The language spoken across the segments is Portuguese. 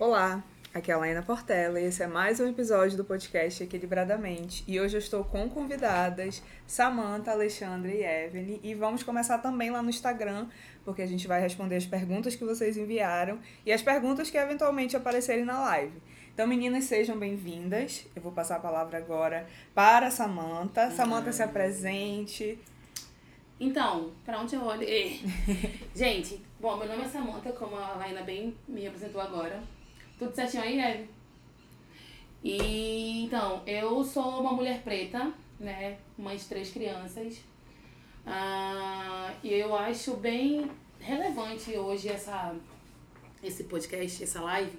Olá, aqui é a Laina Portela e esse é mais um episódio do podcast Equilibradamente. E hoje eu estou com convidadas Samantha, Alexandre e Evelyn e vamos começar também lá no Instagram, porque a gente vai responder as perguntas que vocês enviaram e as perguntas que eventualmente aparecerem na live. Então, meninas, sejam bem-vindas. Eu vou passar a palavra agora para Samantha. Samantha, se apresente. Então, pra onde eu olho? Gente, bom, meu nome é Samantha, como a Laina bem me apresentou agora. Tudo certinho aí, Eve? E então, eu sou uma mulher preta, né? Mãe de três crianças. Ah, e eu acho bem relevante hoje essa, esse podcast, essa live,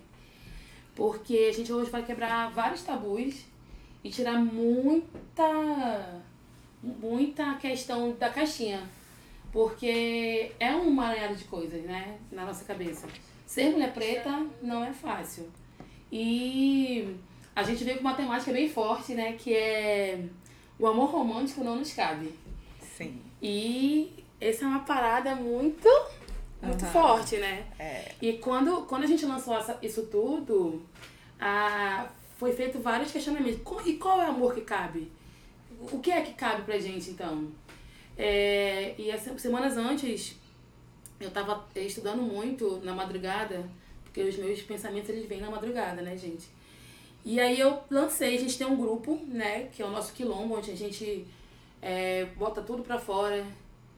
porque a gente hoje vai quebrar vários tabus e tirar muita muita questão da caixinha. Porque é um emaranhado de coisas, né? Na nossa cabeça. Ser mulher preta não é fácil. E a gente veio com uma temática bem forte, né? Que é o amor romântico não nos cabe. Sim. E essa é uma parada muito, muito Uhum. forte, né? É, E quando, quando a gente lançou essa, isso tudo, ah, foi feito vários questionamentos. E qual é o amor que cabe? O que é que cabe pra gente, então? É, e as semanas antes, eu tava estudando muito na madrugada, porque os meus pensamentos eles vêm na madrugada, né, gente? E aí eu lancei, a gente tem um grupo, né, que é o nosso quilombo, onde a gente é, bota tudo pra fora,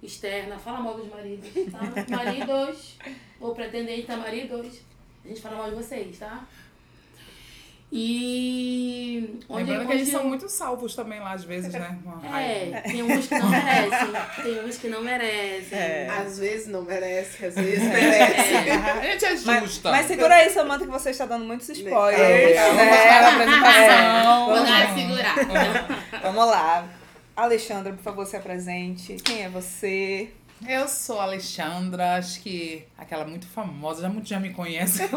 externa, fala mal dos maridos, tá? Maridos, ou pretendente a maridos, a gente fala mal de vocês, tá? E onde, Lembrando que eles são muito salvos também lá, às vezes, né? É, tem uns que não merecem, tem uns que não merecem. É. Às vezes não merece, às vezes merece. A gente é Mas, justa. mas segura aí, Samantha, que você está dando muitos spoilers. É, né, na apresentação. Vou Vamos dar lá. segurar. Vamos lá. Alexandra, por favor, se apresente. Quem é você? Eu sou a Alexandra, acho que aquela muito famosa, já muito já me conhece. eu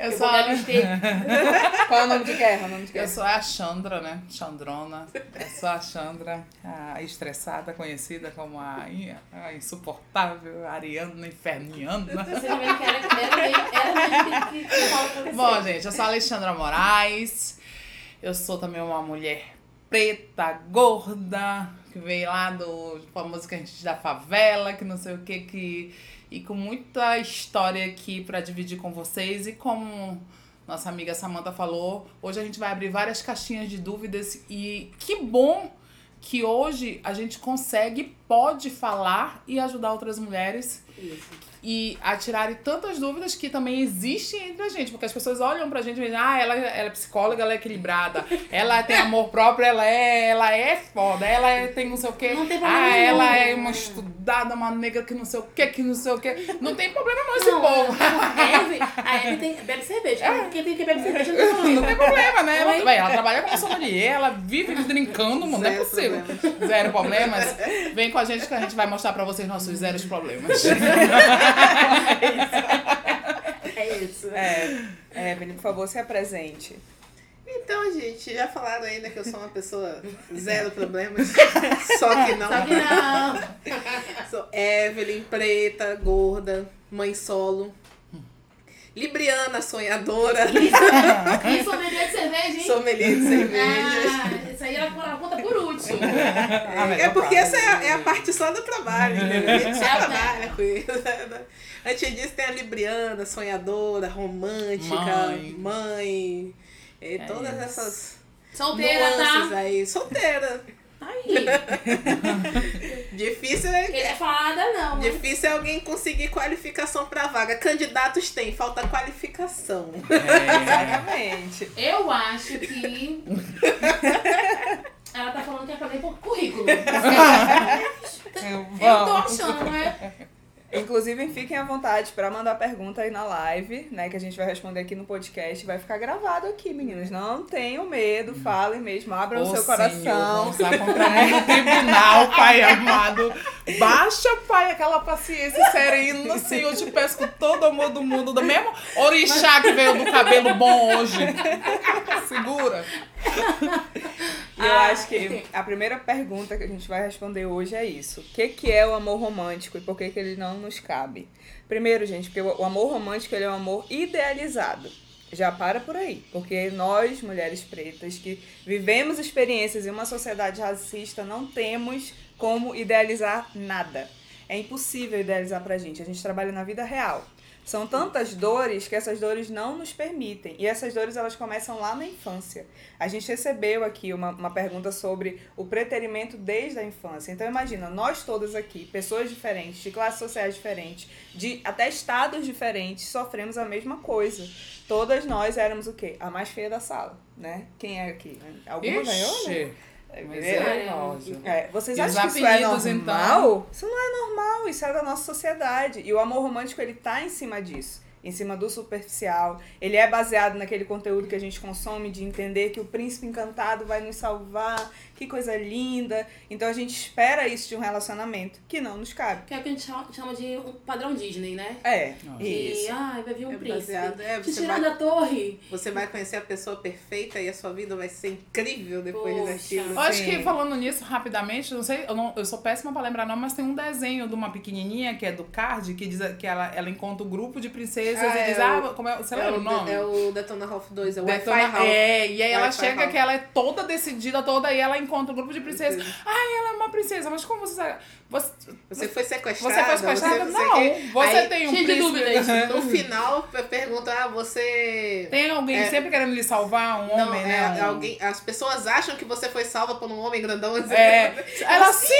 Eu sou a. Qual é o nome de guerra? O nome de eu guerra? sou a Chandra, né? Chandrona. Eu sou a Chandra, a estressada, conhecida como a, a insuportável, ariana, inferniana. Você que era, era, era. Bom, gente, eu sou a Alexandra Moraes. Eu sou também uma mulher preta, gorda, que veio lá do famoso a gente da favela, que não sei o que, que. E com muita história aqui pra dividir com vocês. E como nossa amiga Samantha falou, hoje a gente vai abrir várias caixinhas de dúvidas. E que bom que hoje a gente consegue, pode falar e ajudar outras mulheres Isso. E a tirarem tantas dúvidas que também existem entre a gente, porque as pessoas olham pra gente e dizem, ah, ela, ela é psicóloga, ela é equilibrada, ela tem amor próprio, ela é, ela é foda, ela é, tem não sei o quê, Não tem problema ah, nenhum. ela é uma estudada, uma negra que não sei o quê, que não sei o quê. Não tem problema não esse Não, povo. a Eve, tem, bebe cerveja. Quem tem que beber cerveja não tem Não problema. tem problema, né? Ela, véi, ela trabalha como sommelier, ela vive brincando, mano, não é Zero possível. Zero problemas. Vem com a gente que a gente vai mostrar pra vocês nossos zeros problemas. É isso. É, é, Evelyn, por favor, se apresente. Então, gente, já falaram né, que eu sou uma pessoa zero problemas. Só que não. Só que não. Sou Evelyn, preta, gorda, mãe solo. Libriana, sonhadora. E sommelier de cerveja, hein? Sommelier de cerveja. Ah, isso aí ela conta por último. Ah, É, melhor porque essa é a, é a parte só do trabalho, entendeu? A gente só É, trabalha com isso. né? Antes disso tem a Libriana, sonhadora, romântica, Mãe. mãe. e É todas isso. essas Solteira, tá? aí. Solteira. Tá aí. Difícil é, Ele é falada, não. mas- difícil é alguém conseguir qualificação pra vaga. Candidatos tem, falta qualificação. É. Exatamente. Eu acho que. Ela tá falando que é pra ler por currículo. Eu tô achando, né? Inclusive, fiquem à vontade para mandar pergunta aí na live, né? Que a gente vai responder aqui no podcast. Vai ficar gravado aqui, meninos. Não tenham medo, falem mesmo, abram o seu Senhor, coração. lá contra mim no tribunal, Pai amado. Baixa, Pai, aquela paciência serena, Senhor. Eu te peço com todo o amor do mundo. Do mesmo orixá que veio do cabelo bom hoje. Segura. E eu Ah, acho que a primeira pergunta que a gente vai responder hoje é isso. O que, que é o amor romântico e por que, que ele não nos cabe? Primeiro, gente, porque o o amor romântico ele é um amor idealizado. Já para por aí. Porque nós, mulheres pretas, que vivemos experiências em uma sociedade racista, não temos como idealizar nada. É impossível idealizar pra gente. A gente trabalha na vida real. São tantas dores que essas dores não nos permitem. E essas dores elas começam lá na infância. A gente recebeu aqui uma, uma pergunta sobre o preterimento desde a infância. Então imagina, nós todas aqui, pessoas diferentes, de classes sociais diferentes, de até estados diferentes, sofremos a mesma coisa. Todas nós éramos o quê? A mais feia da sala, né? Quem é aqui? Alguma ganhou? né? É, mas é ódio. É, vocês E acham que isso é normal? Isso não é normal, isso é da nossa sociedade. E o amor romântico, ele tá em cima disso. Em cima do superficial. Ele é baseado naquele conteúdo que a gente consome de entender que o príncipe encantado vai nos salvar. Que coisa linda. Então a gente espera isso de um relacionamento que não nos cabe. Que é o que a gente chama, de um padrão Disney, né? É, Nossa. E, isso. ai, vai vir um É príncipe. baseado- é, Te tirar vai- da torre. Você vai conhecer a pessoa perfeita e a sua vida vai ser incrível depois Poxa. daquilo. Eu acho que falando nisso rapidamente, não sei, eu, não, eu sou péssima pra lembrar nome, mas tem um desenho de uma pequenininha que é do Card, que diz que ela, ela encontra um grupo de princesas Ah, e é diz, o- ah, como é, você É lembra o o, nome? é o Detona Ralph 2, é o Detona- Wi-Fi Ralph. É, e aí ela chega Ralph. que ela é toda decidida, toda, e ela encontra um grupo de princesas. Ai, ela é uma princesa, mas como você sabe? Você, Você foi sequestrada? você foi sequestrada? você- não, você- você Aí, tem um príncipe. dúvidas. No final, per- pergunta, ah, você... Tem alguém É. sempre querendo lhe salvar, um Não, homem, é, né? é um- alguém, as pessoas acham que você foi salva por um homem grandão. assim. É, ela sim!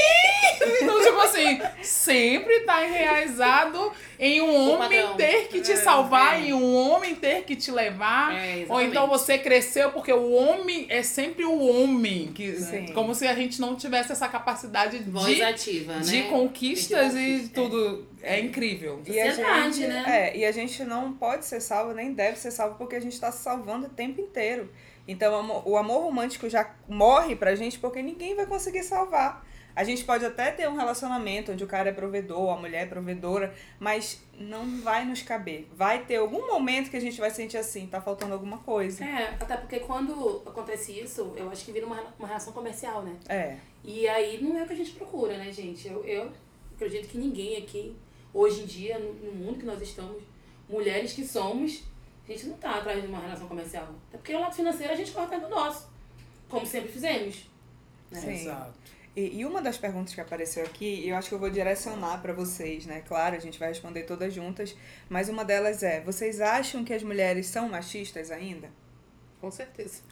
Então, tipo assim, sempre tá enraizado em um O homem padrão. ter que te É, salvar, é. em um homem ter que te levar. É, Ou então você cresceu porque o homem é sempre o homem. Que, Sim. como se a gente não tivesse essa capacidade Voz de, ativa, né? de conquistas De e conquista, tudo. É, incrível. E a gente, né? É, e a gente não pode ser salvo, nem deve ser salvo, porque a gente está se salvando o tempo inteiro. Então, o amor- o amor romântico já morre pra gente porque ninguém vai conseguir salvar. A gente pode até ter um relacionamento onde o cara é provedor, a mulher é provedora, mas não vai nos caber. Vai ter algum momento que a gente vai sentir assim, tá faltando alguma coisa. É, até porque quando acontece isso, eu acho que vira uma, uma relação comercial, né? É. E aí não é o que a gente procura, né, gente? Eu, eu acredito que ninguém aqui, hoje em dia, no, no mundo que nós estamos, mulheres que somos, a gente não tá atrás de uma relação comercial. Até porque o lado financeiro a gente corta do nosso, como sempre fizemos. Né? Sim. Exato. E, e uma das perguntas que apareceu aqui, e eu acho que eu vou direcionar para vocês, né? Claro, a gente vai responder todas juntas, mas uma delas é: vocês acham que as mulheres são machistas ainda? Com certeza.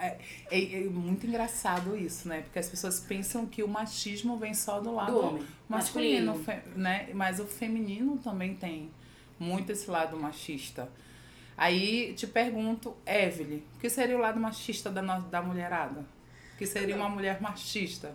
É, é- é muito engraçado isso, né? Porque as pessoas pensam que o machismo vem só do lado Do homem. masculino, Masculino. fe- né? Mas o feminino também tem muito esse lado machista. Aí te pergunto, Evelyn, o que seria o lado machista da, da mulherada? Que seria uma mulher machista?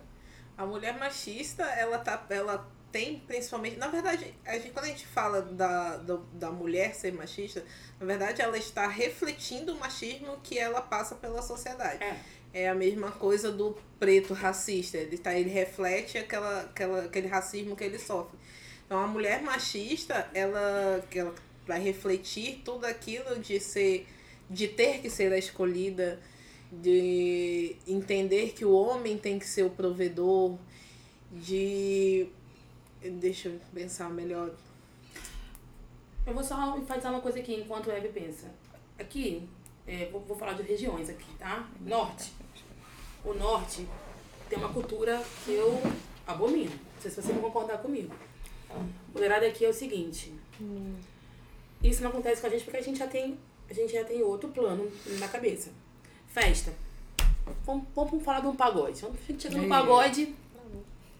A mulher machista, ela tá, ela tem principalmente, na verdade, a gente, quando a gente fala da, do- da mulher ser machista, na verdade ela está refletindo o machismo que ela passa pela sociedade. É. É a mesma coisa do preto racista, ele tá, ele reflete aquela, aquela, aquele racismo que ele sofre. Então a mulher machista, ela, ela vai refletir tudo aquilo de ser, de ter que ser a escolhida, de entender que o homem tem que ser o provedor, de. Deixa eu pensar melhor. Eu vou só enfatizar uma coisa aqui enquanto a Eve pensa. Aqui, é, vou, vou falar de regiões aqui, tá? Norte. O norte tem uma cultura que eu abomino. Não sei se você vai concordar comigo. Mulherada aqui é o seguinte. Isso não acontece com a gente porque a gente já tem, a gente já tem outro plano na cabeça. Festa. Vamos, vamos falar de um pagode. Vamos chega no pagode.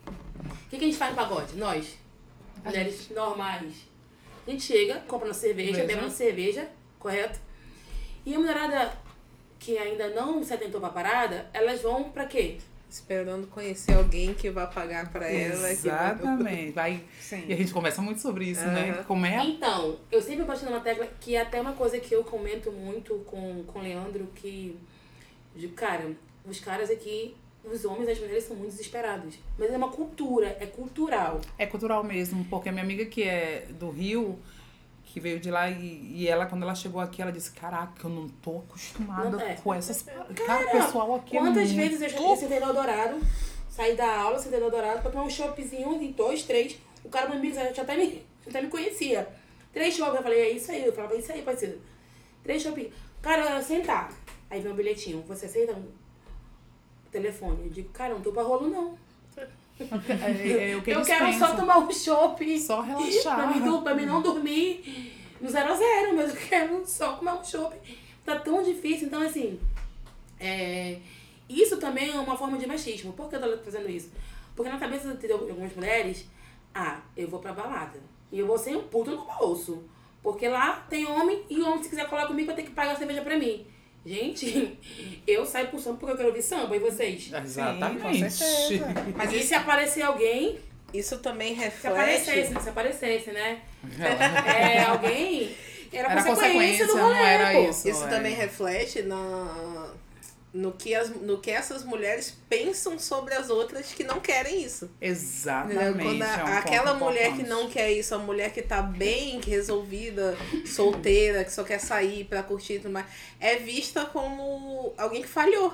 O que, que a gente faz no pagode? Nós, mulheres normais. A gente chega, compra uma cerveja, Veja. bebe uma cerveja, correto? E a mulherada que ainda não se atentou pra parada, elas vão pra quê? Esperando conhecer alguém que vai pagar pra ela. Exatamente. Vai, Sim. e a gente conversa muito sobre isso, né? Aham. Como é Então, eu sempre bato numa tecla que é até uma coisa que eu comento muito com, com o Leandro, que, de, cara, os caras aqui, os homens e as mulheres são muito desesperados. Mas é uma cultura, é cultural. É cultural mesmo, porque a minha amiga que é do Rio, que veio de lá e, e ela, quando ela chegou aqui, ela disse, caraca, eu não tô acostumada Não, é. com essas... Cara, o pessoal aqui Quantas é vezes eu já eu sentei no Eldorado, saí da aula, sentei no Eldorado, pra tomar um choppzinho de dois, três. O cara do amigo já até me, já até me conhecia. Três chopp, eu falei, é isso aí. Eu falava, é isso aí, parceiro. Três chopp. Cara, sentar. Aí vem um bilhetinho, você aceita um telefone? Eu digo, cara, não tô pra rolo não. É, é o que eu quero pensam. só tomar um chopp. Só Pra relaxar. mim, dur- pra mim não dormir no zero a zero, mas eu quero só comer um chopp. Tá tão difícil, então assim. é, isso também é uma forma de machismo. Por que eu tô fazendo isso? Porque na cabeça de algumas mulheres, ah, eu vou pra balada. E eu vou sem um puto no bolso. Porque lá tem homem e homem, se quiser colar comigo, vai ter que pagar a cerveja pra mim. Gente, eu saio pro samba porque eu quero ouvir samba, e vocês? Exatamente. com certeza. Mas e se aparecer alguém, Isso também se reflete. aparecesse, se aparecesse, né? É, alguém. Era, Era consequência, do consequência, rolê, não era pô. isso. Isso é. também reflete na, no, que as, no que essas mulheres pensam sobre as outras que não querem isso. Exatamente. Quando a- é um aquela mulher que não quer isso, a mulher que tá bem resolvida, solteira, que só quer sair pra curtir e tudo mais, é vista como alguém que falhou.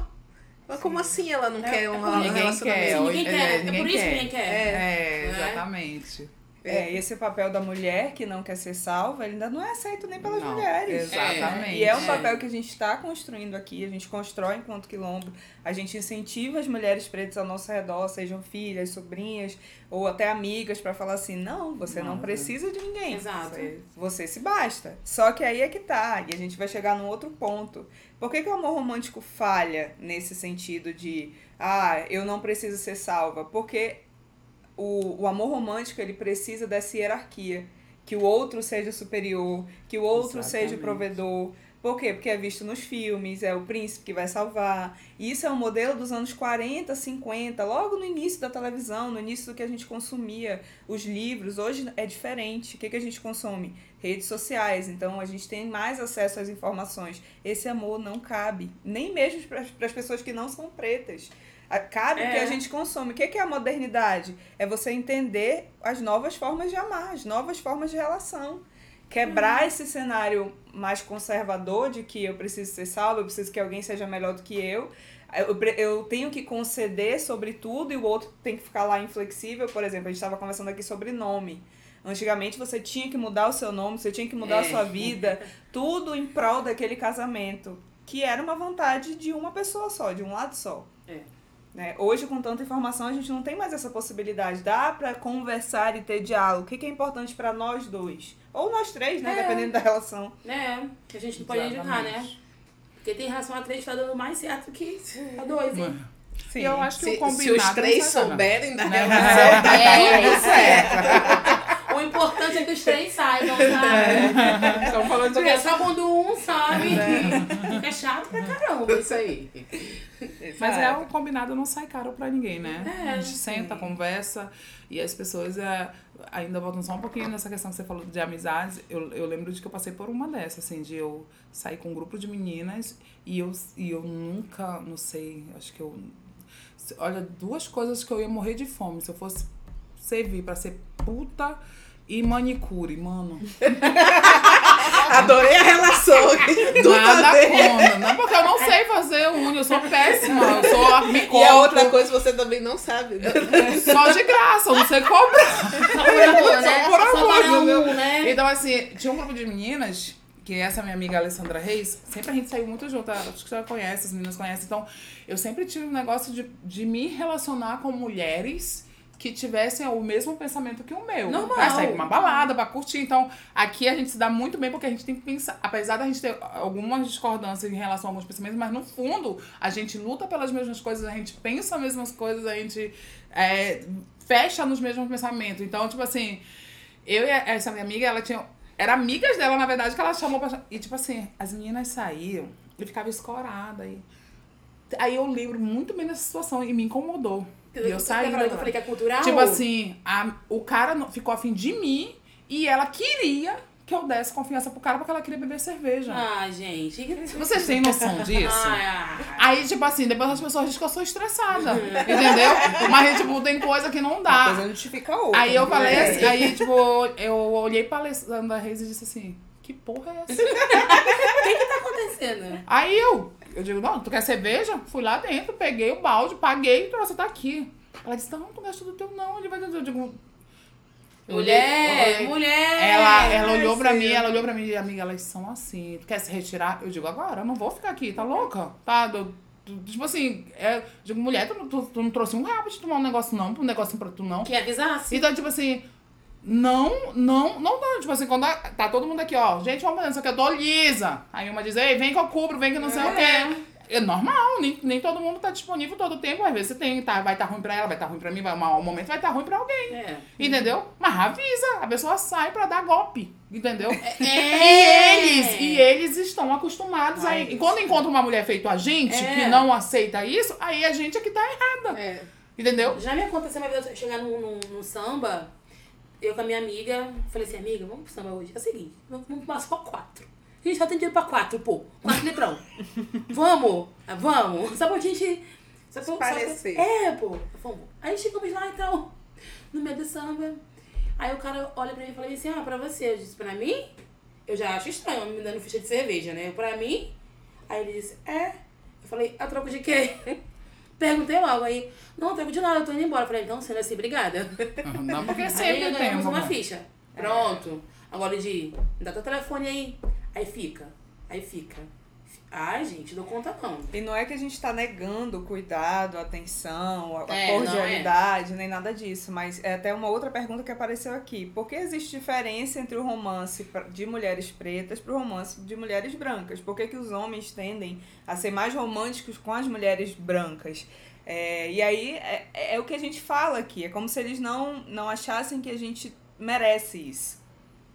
Mas como assim ela não quer um por- Ninguém relacionamento? quer. Sim, ninguém é, quer. É por isso que ninguém quer. É, Né? exatamente. É, esse papel da mulher que não quer ser salva, ele ainda não é aceito nem pelas Não, mulheres. Exatamente. E é um É. papel que a gente está construindo aqui, a gente constrói enquanto quilombo, a gente incentiva as mulheres pretas ao nosso redor, sejam filhas, sobrinhas ou até amigas, para falar assim: não, você não Não, precisa de ninguém. Exato. Você, você se basta. Só que aí é que tá, e a gente vai chegar num outro ponto. Por que, que o amor romântico falha nesse sentido de, ah, eu não preciso ser salva? Porque o, o amor romântico ele precisa dessa hierarquia. Que o outro seja superior, que o outro seja o Exatamente. provedor. Por quê? Porque é visto nos filmes, é o príncipe que vai salvar. E isso é um modelo dos anos 40, 50, logo no início da televisão, no início do que a gente consumia, os livros. Hoje é diferente. O que, que a gente consome? Redes sociais. Então a gente tem mais acesso às informações. Esse amor não cabe, nem mesmo para as pessoas que não são pretas. A- Cabe o que É. a gente consome. O que que é a modernidade? É você entender as novas formas de amar, as novas formas de relação. Quebrar esse cenário mais conservador de que eu preciso ser salvo, eu preciso que alguém seja melhor do que eu. Eu, eu tenho que conceder sobre tudo e o outro tem que ficar lá inflexível. Por exemplo, a gente estava conversando aqui sobre nome. Antigamente você tinha que mudar o seu nome, você tinha que mudar a É. sua vida, tudo em prol daquele casamento, que era uma vontade de uma pessoa só, de um lado só. É. Né? Hoje, com tanta informação, a gente não tem mais essa possibilidade. Dá pra conversar e ter diálogo. O que, que é importante pra nós dois? Ou nós três, né? É. Dependendo da relação. Né? Que a gente não pode indicar, né? Porque tem relação a três tá dando mais certo que a dois, hein? Sim. E eu acho que Se, o se combinado os três souberem da Né? relação, tá É, tudo isso certo. O importante é que os três saibam, sabe? Estamos falando de Porque é só quando um sabe. É chato pra caramba. Isso aí. Mas é o combinado não sai caro pra ninguém, né? É, a gente senta, conversa e as pessoas é, ainda voltam só um pouquinho nessa questão que você falou de amizades. Eu, eu lembro de que eu passei por uma dessas, assim, de eu sair com um grupo de meninas e eu, e eu nunca, não sei, acho que eu. Olha, duas coisas que eu ia morrer de fome. Se eu fosse servir pra ser puta e manicure, mano. Adorei a relação do Nada contra. Não, porque eu não sei fazer unha, eu sou péssima. Eu sou me E a outra coisa você também não sabe. Só de graça, eu não sei cobrar. Só por amor, né? Só por amor, um, né? Então, assim, tinha um grupo de meninas, que essa minha amiga Alessandra Reis, sempre a gente saiu muito junto, acho que você já conhece, as meninas conhecem. Então, eu sempre tive um negócio de, de me relacionar com mulheres que tivessem o mesmo pensamento que o meu. Normal. Pra sair pra uma balada, pra curtir. Então, aqui a gente se dá muito bem porque a gente tem que pensar, apesar da gente ter algumas discordâncias em relação a alguns pensamentos, mas no fundo, a gente luta pelas mesmas coisas, a gente pensa as mesmas coisas, a gente é, fecha nos mesmos pensamentos. Então, tipo assim, eu e essa minha amiga, ela tinha. Era amigas dela, na verdade, que ela chamou pra. E, tipo assim, as meninas saíam e ficava escorada. E... Aí eu lembro muito bem dessa situação e me incomodou. E eu saí. Eu falei que é cultural. Tipo assim, a, o cara ficou afim de mim e ela queria que eu desse confiança pro cara porque ela queria beber cerveja. Ah, gente. Vocês têm noção disso? Ah, Aí, tipo assim, depois as pessoas dizem que eu sou estressada. entendeu? Mas, tipo, tem coisa que não Uma dá. coisa justifica a outra. Aí eu né? falei É. assim, aí, tipo, eu olhei pra Alessandra Reis e disse assim, que porra é essa? tá acontecendo? Aí eu, eu digo, não, tu quer cerveja? Fui lá dentro, peguei o balde, paguei e trouxe, tá aqui. Ela disse, não, tu gastou do teu não, ele vai... Eu digo, Mulher, mulher. Ela, ela olhou pra mim, ela olhou pra mim e amiga, elas são assim. Tu quer se retirar? Eu digo, agora, eu não vou ficar aqui, tá louca? Tá? tipo assim, é, eu digo, mulher, tu, não- tu, tu não trouxe um rabo te tomar um negócio não, um negocinho pra tu não. Que avisasse. Então, tipo assim, não, não, não, não. Tipo assim, quando a- tá todo mundo aqui, ó, gente, vamos fazer isso aqui, eu tô lisa. Aí uma diz, ei, vem que eu cubro, vem que não sei o quê. É normal, nem, nem todo mundo tá disponível todo o tempo. Às vezes você tem, tá, vai estar tá ruim pra ela, vai estar tá ruim pra mim, vai, um momento vai estar tá ruim pra alguém. É. Entendeu? Mas avisa, a pessoa sai pra dar golpe, entendeu? É. E eles, e eles estão acostumados a. Ai, E quando encontra uma mulher feito a gente, É. que não aceita isso, aí a gente é que tá errada. É. Entendeu? Já me aconteceu uma vez eu chegar num, num, num samba, eu com a minha amiga, falei assim, amiga, vamos pro samba hoje. É o seguinte, vamos vamos tomar só quatro. A gente só tem dinheiro pra quatro, pô. Quatro litrão. vamos? Ah, Vamos. Só pra gente. Só pra, só pra-. É, pô. Vamos. Aí chegamos lá então, no meio do samba. Aí o cara olha pra mim e fala assim, ah, pra você. Eu disse, pra mim? Eu já acho estranho me dando ficha de cerveja, né? Pra mim? Aí ele disse, é. Eu falei, a troco de quê? Perguntei logo aí, não, troco de nada, eu tô indo embora. Eu falei, então, sendo assim, obrigada. Não, porque Aí sempre tem uma. ficha. Pronto. Agora de, dá teu telefone aí. Aí fica. Aí fica. Ai, gente, dou conta não. E não é que a gente tá negando o cuidado, a atenção, a, É, não cordialidade, nem nada disso, mas é até uma outra pergunta que apareceu aqui. Por que existe diferença entre o romance de mulheres pretas pro romance de mulheres brancas? Por que, que os homens tendem a ser mais românticos com as mulheres brancas? É, e aí é, é o que a gente fala aqui, é como se eles não, não achassem que a gente merece isso.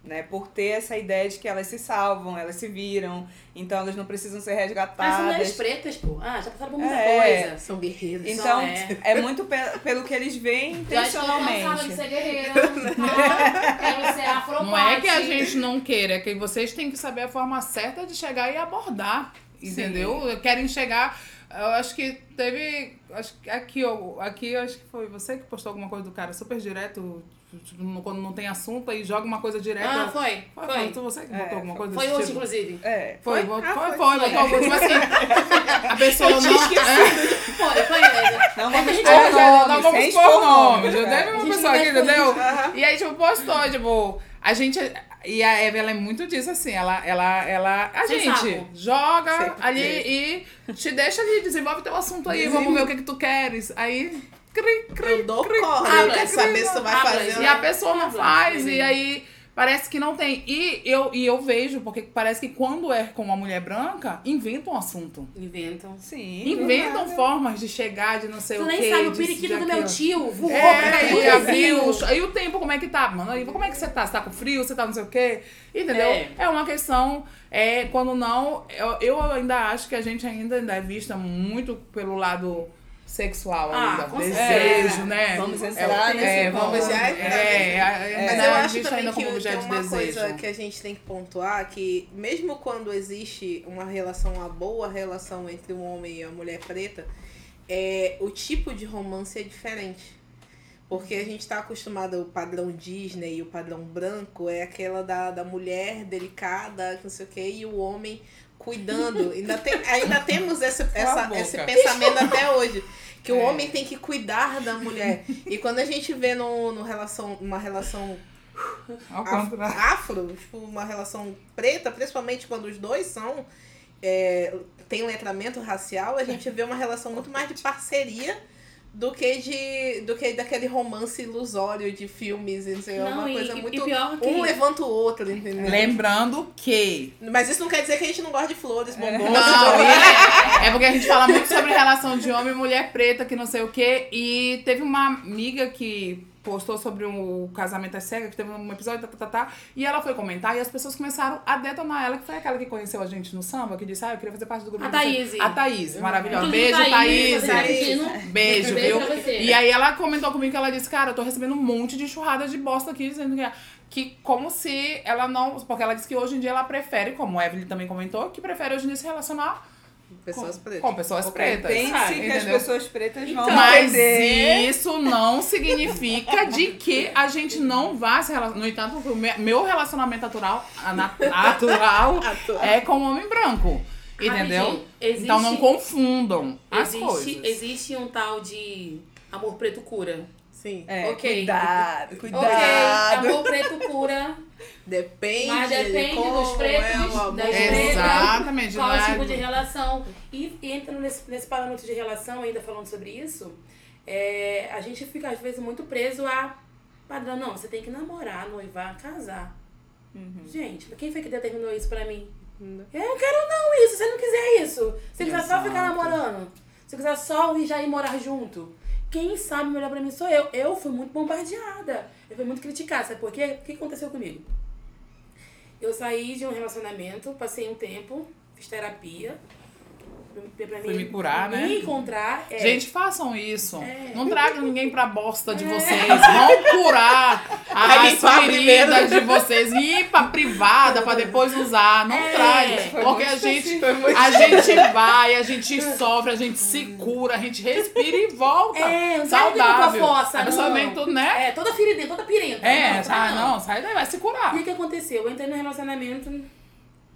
Né, por ter essa ideia de que elas se salvam, elas se viram, então elas não precisam ser As resgatadas. mulheres pretas, pô. Ah, já passaram por muita É. coisa. São guerreiros. Então, é. é muito pe- pelo que eles veem Já estou de intencionalmente. ser guerreira. tá? Quero ser afropate. Não é que a gente não queira, é que vocês têm que saber a forma certa de chegar e abordar. Entendeu? Querem chegar. Eu acho que teve. Acho que aqui, aqui eu acho que foi você que postou alguma coisa do cara super direto, tipo, quando não tem assunto aí joga uma coisa direto. Ah, foi. Foi, Foi. foi você que É, botou alguma coisa Foi hoje, tipo? inclusive. É. Foi, Foi? foi, Ah, foi, foi. foi, botou alguma tipo assim. A pessoa não. Foi, foi mesmo. Não É vamos expor É, não vamos expor nomes. é. teve A uma pessoa aqui, entendeu? E aí, tipo, postou, tipo, a gente. E a Eva, ela é muito disso, assim, ela, ela, ela, a Sem gente saco. joga Sempre ali e te deixa ali, desenvolve teu assunto aí, vamos ver o que que tu queres. Aí, cri, cri, Eu dou cri, corda, cri, cri, saber se tu vai fazer. E a pessoa não faz, e aí parece que não tem. E eu, e eu vejo, porque parece que quando é com uma mulher branca, inventam um assunto. Inventam. Sim. Inventam do formas de chegar, de não sei Tu o nem quê. sabe, o periquito do meu tio voou pra É, e abriu. Aí o tempo, como é que tá? Mano, aí, como é que você tá? Você tá com frio? Você tá não sei o quê? Entendeu? É. É, uma questão. É, quando não, eu, eu ainda acho que a gente ainda, ainda é vista muito pelo lado sexual Ah, ainda. Desejo, certeza. né? Vamos É, entrar é, nesse vamos ponto. já. É, é, Mas é, eu é acho visto também que, é de uma desejo. coisa que a gente tem que pontuar que mesmo quando existe uma relação, uma boa relação entre um homem e uma mulher preta, é, o tipo de romance é diferente. Porque a gente está acostumado ao padrão Disney e o padrão branco é aquela da, da mulher delicada, não sei o quê, e o homem cuidando. ainda, tem, ainda temos esse, essa, esse pensamento até hoje. Que o É. homem tem que cuidar da mulher. E quando a gente vê no, no relação, uma relação af- afro, tipo, uma relação preta, principalmente quando os dois são. é, tem letramento racial, a gente vê uma relação muito mais de parceria do que de do que daquele romance ilusório de filmes, entendeu? É Não, uma e- coisa muito e pior que- um levanta o outro, entendeu? Lembrando que Mas isso não quer dizer que a gente não gosta de flores, bombons. Não, e é, é porque a gente fala muito sobre relação de homem e mulher preta, que não sei o quê. E teve uma amiga que postou sobre o casamento às cegas, que teve um episódio, tá, tá, tá, tá, e ela foi comentar e as pessoas começaram a detonar ela, que foi aquela que conheceu a gente no samba, que disse, ah, eu queria fazer parte do grupo. A. Thaís. A Thaís, maravilhosa. Beijo, Thaís. tá? Beijo, você. E aí ela comentou comigo que ela disse, cara, eu tô recebendo um monte de churrada de bosta aqui, dizendo que, que como se ela não. Porque ela disse que hoje em dia ela prefere, como a Evelyn também comentou, que prefere hoje em dia se relacionar Pessoas com, pretas. com pessoas pretas. Pense sabe? que as Entendeu? pessoas pretas vão Mas perder. isso não significa de que a gente não vá se relacionar. No entanto, meu relacionamento natural, natural é com um homem branco. Entendeu? Rapidinho, existe- Então não confundam as existe, coisas. existe um tal de amor preto cura. Sim. É, Ok. cuidado, Ok, cuidado. amor preto cura, Depende, mas depende de como dos pretos, é o amor. das pretas, Exatamente. qual não o é- tipo de relação. E entra nesse, nesse parâmetro de relação, ainda falando sobre isso, é, a gente fica às vezes muito preso a padrão. Não, você tem que namorar, noivar, casar. Gente, quem foi que determinou isso pra mim? Eu não quero não isso, se você não quiser isso. Se quiser só ficar namorando. Se quiser só ir já ir morar junto. Quem sabe melhor pra mim sou eu. Eu fui muito bombardeada. Eu fui muito criticada. Sabe por quê? O que aconteceu comigo? Eu saí de um relacionamento, passei um tempo, fiz terapia. Pra, mim, me curar, me né? encontrar. é, Gente, façam isso. É. Não tragam ninguém pra bosta de vocês. Vão curar as feridas de vocês. Ir pra privada pra depois usar. Não É. traz. Foi Porque a gente, a gente vai, a gente sofre, a gente se cura, a gente respira e volta. É, não Saudável. pra fossa, não. tudo, né? É, toda ferida, toda pirenta. É, Não, sai, não, sai daí, vai se curar. E o que aconteceu? Eu entrei num relacionamento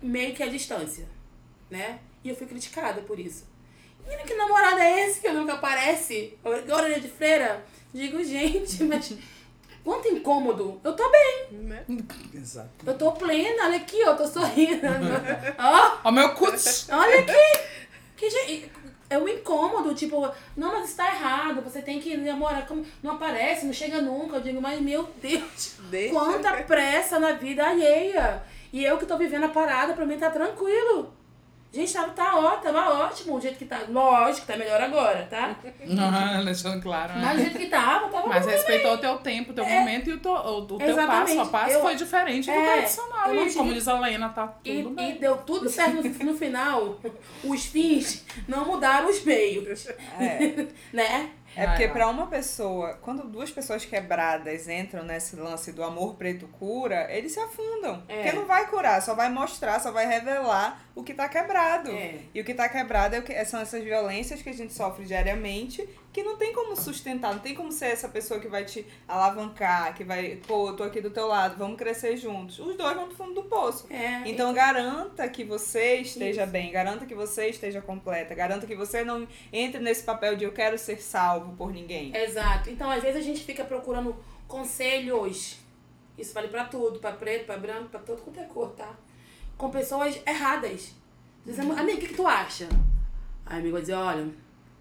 meio que à distância, né? E eu fui criticada por isso. Menina, que namorada é esse que nunca aparece? Orelha de freira? Digo, gente, mas quanto incômodo. Eu tô bem, Né? Exato. eu tô plena, olha aqui, ó, eu tô sorrindo. Ó, Ó, meu cut. olha aqui. Que gente, é um incômodo, tipo, não, mas está errado, você tem que namorar, como- não aparece, não chega nunca. Eu digo, mas meu Deus, Deixa. Quanta pressa na vida alheia. E eu que tô vivendo a parada, pra mim tá tranquilo. Gente, tá, tá ó, tava ótimo o jeito que tá. Lógico, tá melhor agora, tá? Não, deixando claro, né? Mas do jeito que tava, tava Mas respeitou o teu tempo, o teu momento e o teu, o, o teu passo a passo Eu- foi diferente do É, tradicional. eu não E como diz a Lena, tá E, tudo e bem. deu tudo certo no, no final. Os fins não mudaram os meios. É. né? É porque pra uma pessoa, quando duas pessoas quebradas entram nesse lance do amor preto cura, eles se afundam. É. Porque não vai curar, só vai mostrar, só vai revelar o que tá quebrado. É. E o que tá quebrado é o que, são essas violências que a gente sofre diariamente, que não tem como sustentar, não tem como ser essa pessoa que vai te alavancar, que vai, pô, eu tô aqui do teu lado, vamos crescer juntos. Os dois vão pro fundo do poço. É. Então garanta que você esteja bem, garanta que você esteja completa, garanta que você não entre nesse papel de eu quero ser salvo por ninguém. Exato. Então, às vezes a gente fica procurando conselhos. Isso vale pra tudo, pra preto, pra branco, pra todo quanto é cor, tá? Com pessoas erradas. Dizendo, amiga, o que, que tu acha? Aí a amiga vai dizer, olha,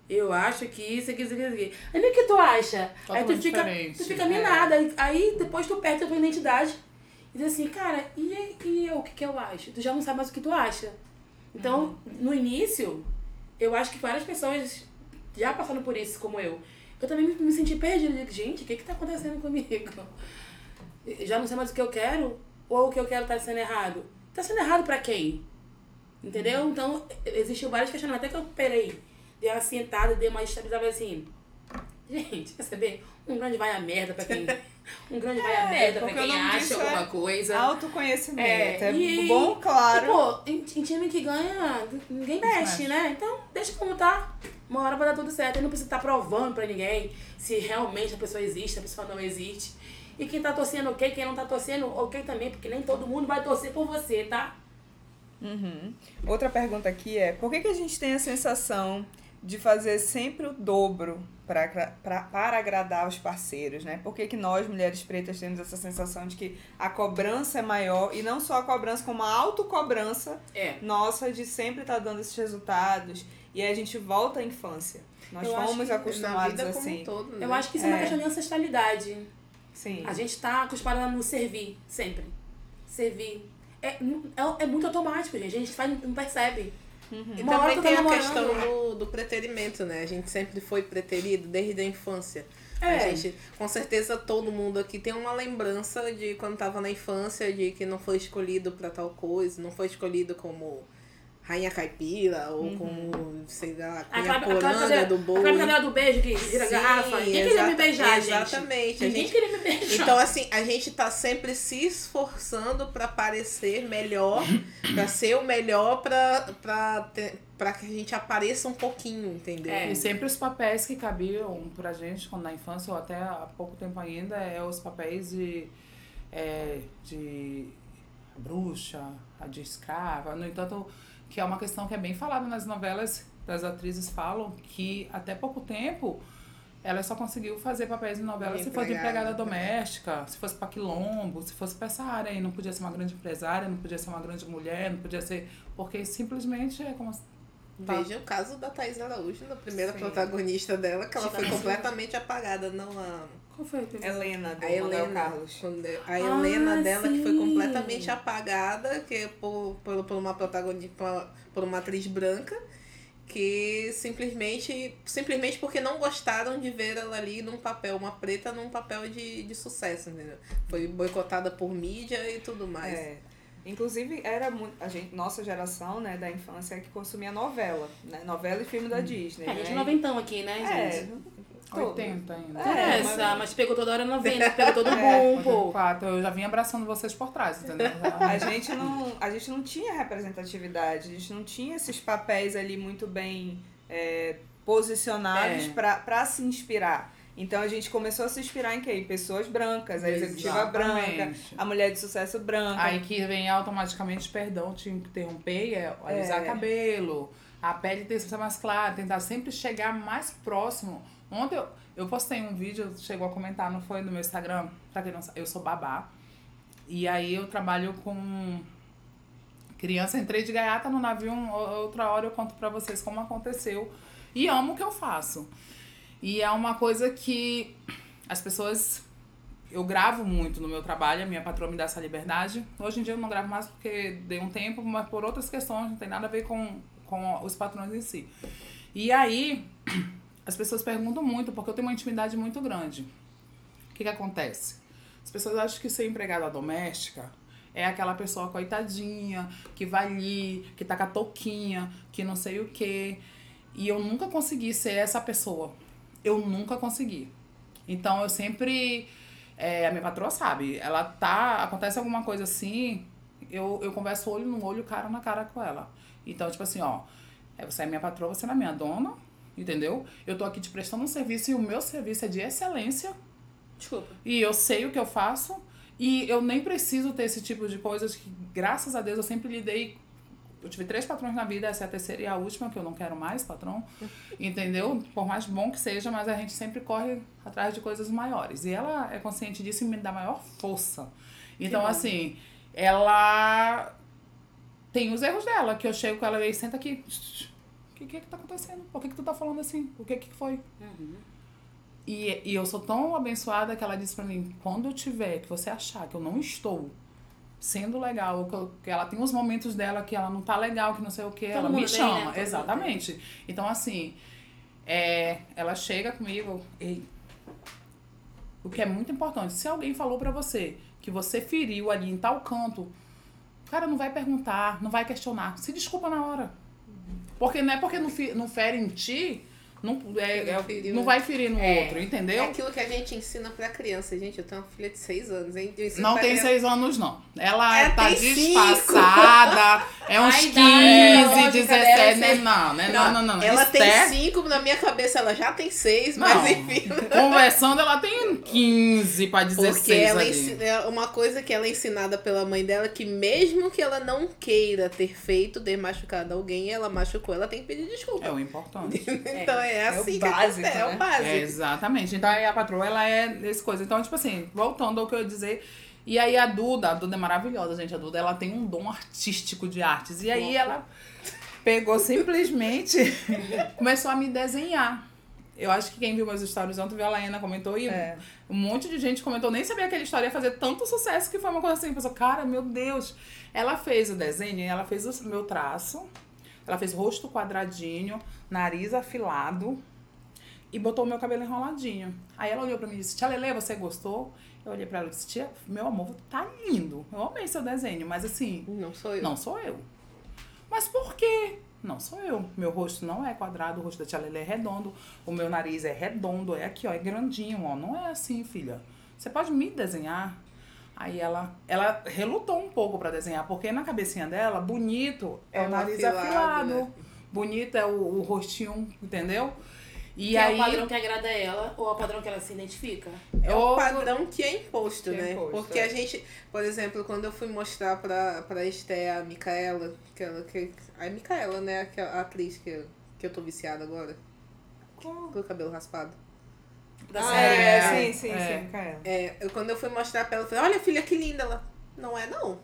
eu acho que isso aqui, isso aqui, isso aqui. Amiga, o que tu acha? Aí tu fica, tu fica É. minada. Aí- Aí depois tu perde a tua identidade. E diz assim, cara, e, e eu, o que, que eu acho? Tu já não sabe mais o que tu acha. Então, no início, eu acho que várias pessoas já passaram por isso, como eu. Eu também me, me senti perdida. Gente, o que que tá acontecendo comigo? Eu Já não sei mais o que eu quero? Ou o que eu quero tá sendo errado? Tá sendo errado pra quem? Entendeu? Então, existiam vários questionamentos. Até que eu perei, dei uma sentada, dei uma estabilizada assim... Gente, quer saber? Um grande vai a merda pra quem... Um grande vai a É, merda pra quem acha alguma é coisa. Autoconhecimento. É, e- bom, claro. E, pô, em, time que ganha, ninguém mexe, né? Então, deixa como tá. Uma hora vai dar tudo certo. E não precisa estar provando pra ninguém se realmente a pessoa existe, a pessoa não existe. E quem tá torcendo ok, quem não tá torcendo ok também, porque nem todo mundo vai torcer por você, tá? Uhum. Outra pergunta aqui é: por que, que a gente tem a sensação de fazer sempre o dobro pra, pra, para agradar os parceiros, né? Por que, que nós, mulheres pretas, temos essa sensação de que a cobrança é maior e não só a cobrança, como a autocobrança É. nossa de sempre estar dando esses resultados e aí a gente volta à infância. Nós Eu acho fomos acostumados assim. um todo, né? Eu acho que isso é uma É. questão de ancestralidade. Sim. A gente tá acostumada no servir, sempre. Servir. É, é, é muito automático, gente. A gente faz, não percebe. E Uma hora também tá tem a namorando. questão do, do preterimento, né? A gente sempre foi preterido desde a infância. A É. gente, com certeza todo mundo aqui tem uma lembrança de quando tava na infância, de que não foi escolhido pra tal coisa, não foi escolhido como rainha caipira ou como, sei lá, cunha aquela, poranga do boi. aquela cadeira do beijo que vira Sim, garrafa. Ninguém queria me beijar, exatamente. gente. A Ninguém gente- queria me beijar. Então, assim, a gente tá sempre se esforçando pra parecer melhor, pra ser o melhor, pra, pra, ter- pra que a gente apareça um pouquinho, entendeu? É. E sempre os papéis que cabiam pra gente quando na infância, ou até há pouco tempo ainda, é os papéis de, é, de bruxa, a de escrava. No entanto, que é uma questão que é bem falada nas novelas, as atrizes falam que até pouco tempo ela só conseguiu fazer papéis em novela De se fosse empregada, empregada doméstica, se fosse pra quilombo, se fosse pra essa área aí. Não podia ser uma grande empresária, não podia ser uma grande mulher, não podia ser. Porque simplesmente é como. Tá. Veja o caso da Thais Araújo, da primeira Sim. protagonista dela, que ela foi completamente apagada, não a, Qual foi? Teve- Helena, do a Manuel Helena. Carlos. quando- A Helena Ah, dela que foi sim. completamente apagada, que é por, por, por uma protagonista, por uma, por uma atriz branca, que simplesmente, simplesmente porque não gostaram de ver ela ali num papel, uma preta num papel de, de sucesso, entendeu? Foi boicotada por mídia e tudo mais. É. Inclusive, era muito. A gente, nossa geração, né, da infância, que consumia novela, né? Novela e filme da Disney. É, a gente né? é noventão aqui, né, É, gente? Todo. 80 ainda. É, Interessa, mas... pegou toda hora 90, pegou todo É, pô. Quatro, eu já vim abraçando vocês por trás, entendeu? A gente, não, a gente não tinha representatividade, a gente não tinha esses papéis ali muito bem é, posicionados É. pra pra se inspirar. Então a gente começou a se inspirar em quê? Em pessoas brancas, a executiva branca, Exatamente. a mulher de sucesso branca. Aí que vem automaticamente, perdão te interromper, é alisar É. cabelo, a pele ter que ser mais clara, tentar sempre chegar mais próximo. Ontem eu, eu postei um vídeo, chegou a comentar, não foi no meu Instagram, pra quem não sabe, eu sou babá. E aí eu trabalho com criança, entrei de gaiata no navio, outra hora eu conto pra vocês como aconteceu. E amo o que eu faço. E é uma coisa que as pessoas eu gravo muito no meu trabalho, a minha patroa me dá essa liberdade. Hoje em dia eu não gravo mais porque dei um tempo, mas por outras questões, não tem nada a ver com, com os patrões em si. E aí, as pessoas perguntam muito, porque eu tenho uma intimidade muito grande. O que que acontece? As pessoas acham que ser empregada doméstica é aquela pessoa coitadinha, que vai ali, que tá com a touquinha, que não sei o quê. E eu nunca consegui ser essa pessoa. Eu nunca consegui. Então eu sempre. é, a minha patroa sabe, ela tá. Acontece alguma coisa assim, eu, eu converso olho no olho, cara na cara com ela. Então, tipo assim, ó, é, você é minha patroa, você não é minha dona, entendeu? Eu tô aqui te prestando um serviço e o meu serviço é de excelência. Desculpa. E eu sei o que eu faço. E eu nem preciso ter esse tipo de coisas que, graças a Deus, eu sempre lidei. Eu tive três patrões na vida, essa é a terceira e a última, que eu não quero mais, patrão. Entendeu? Por mais bom que seja, mas a gente sempre corre atrás de coisas maiores. E ela é consciente disso e me dá maior força. Então, assim, ela tem os erros dela, que eu chego com ela e senta aqui. O que, que é que tá acontecendo? Por que, que tu tá falando assim? O que que foi? E, e eu sou tão abençoada que ela disse pra mim, quando eu tiver, que você achar que eu não estou sendo legal, que, eu- que ela tem os momentos dela que ela não tá legal, que não sei o que, ela me tem, chama. né? Exatamente. Então, assim, é, ela chega comigo, ei, o que é muito importante, se alguém falou pra você que você feriu ali em tal canto, o cara não vai perguntar, não vai questionar, se desculpa na hora. Porque não é porque não, não fere em ti, não, é, não é- não vai ferir no É, outro, entendeu? É aquilo que a gente ensina pra criança. Gente, eu tenho uma filha de 6 anos, hein? Não tem criança- seis anos, não. Ela É, tá tem disfarçada. É uns A 15, idade biológica 17. dela, Né? Não, né? Não, não, não. Ela tem Esther, 5, na minha cabeça ela já tem 6, Não. mas enfim. Conversando, ela tem 15 pra 16 Porque ela ali. ensina, é uma coisa que ela é ensinada pela mãe dela que mesmo que ela não queira ter feito, ter machucado alguém, ela machucou, ela tem que pedir desculpa. É o importante. então é, é o assim que básico, acontece, é né? o básico. É, exatamente. Então aí a patroa, ela é esse coisa. Então, tipo assim, voltando ao que eu ia dizer. E aí a Duda, a Duda é maravilhosa, gente. A Duda, ela tem um dom artístico de artes. E aí ela pegou simplesmente, começou a me desenhar. Eu acho que quem viu meus stories ontem viu a Laena comentou e É. um monte de gente comentou. Nem sabia que aquela história ia fazer tanto sucesso que foi uma coisa assim. Pensou, cara, meu Deus. Ela fez o desenho, ela fez o meu traço. Ela fez rosto quadradinho, nariz afilado. e botou o meu cabelo enroladinho. Aí ela olhou pra mim e disse, Tia Lele, você gostou? Eu olhei pra ela e disse, tia, meu amor, tá lindo. Eu amei seu desenho, mas assim, Não sou eu. não sou eu. Mas por quê? Não sou eu. Meu rosto não é quadrado, o rosto da tia Lele é redondo, o meu nariz é redondo, é aqui, ó, é grandinho, ó. Não é assim, filha. Você pode me desenhar? Aí ela, ela relutou um pouco pra desenhar, porque na cabecinha dela, bonito é, É o nariz afilado, afilado. né? Bonito é o, o rostinho, entendeu? E que aí. é o padrão que agrada ela ou é o padrão que ela se identifica? É o padrão que é imposto, Que é né? imposto, Porque é. a gente, por exemplo, quando eu fui mostrar pra, pra Esté a Micaela, que ela, que, a Micaela, né? Que é a atriz que, que eu tô viciada agora. Com o cabelo raspado. Da Ah, série. é, É, sim, sim, é. sim, Micaela. É, eu, quando eu fui mostrar pra ela, eu falei, olha filha, que linda ela. Não é não.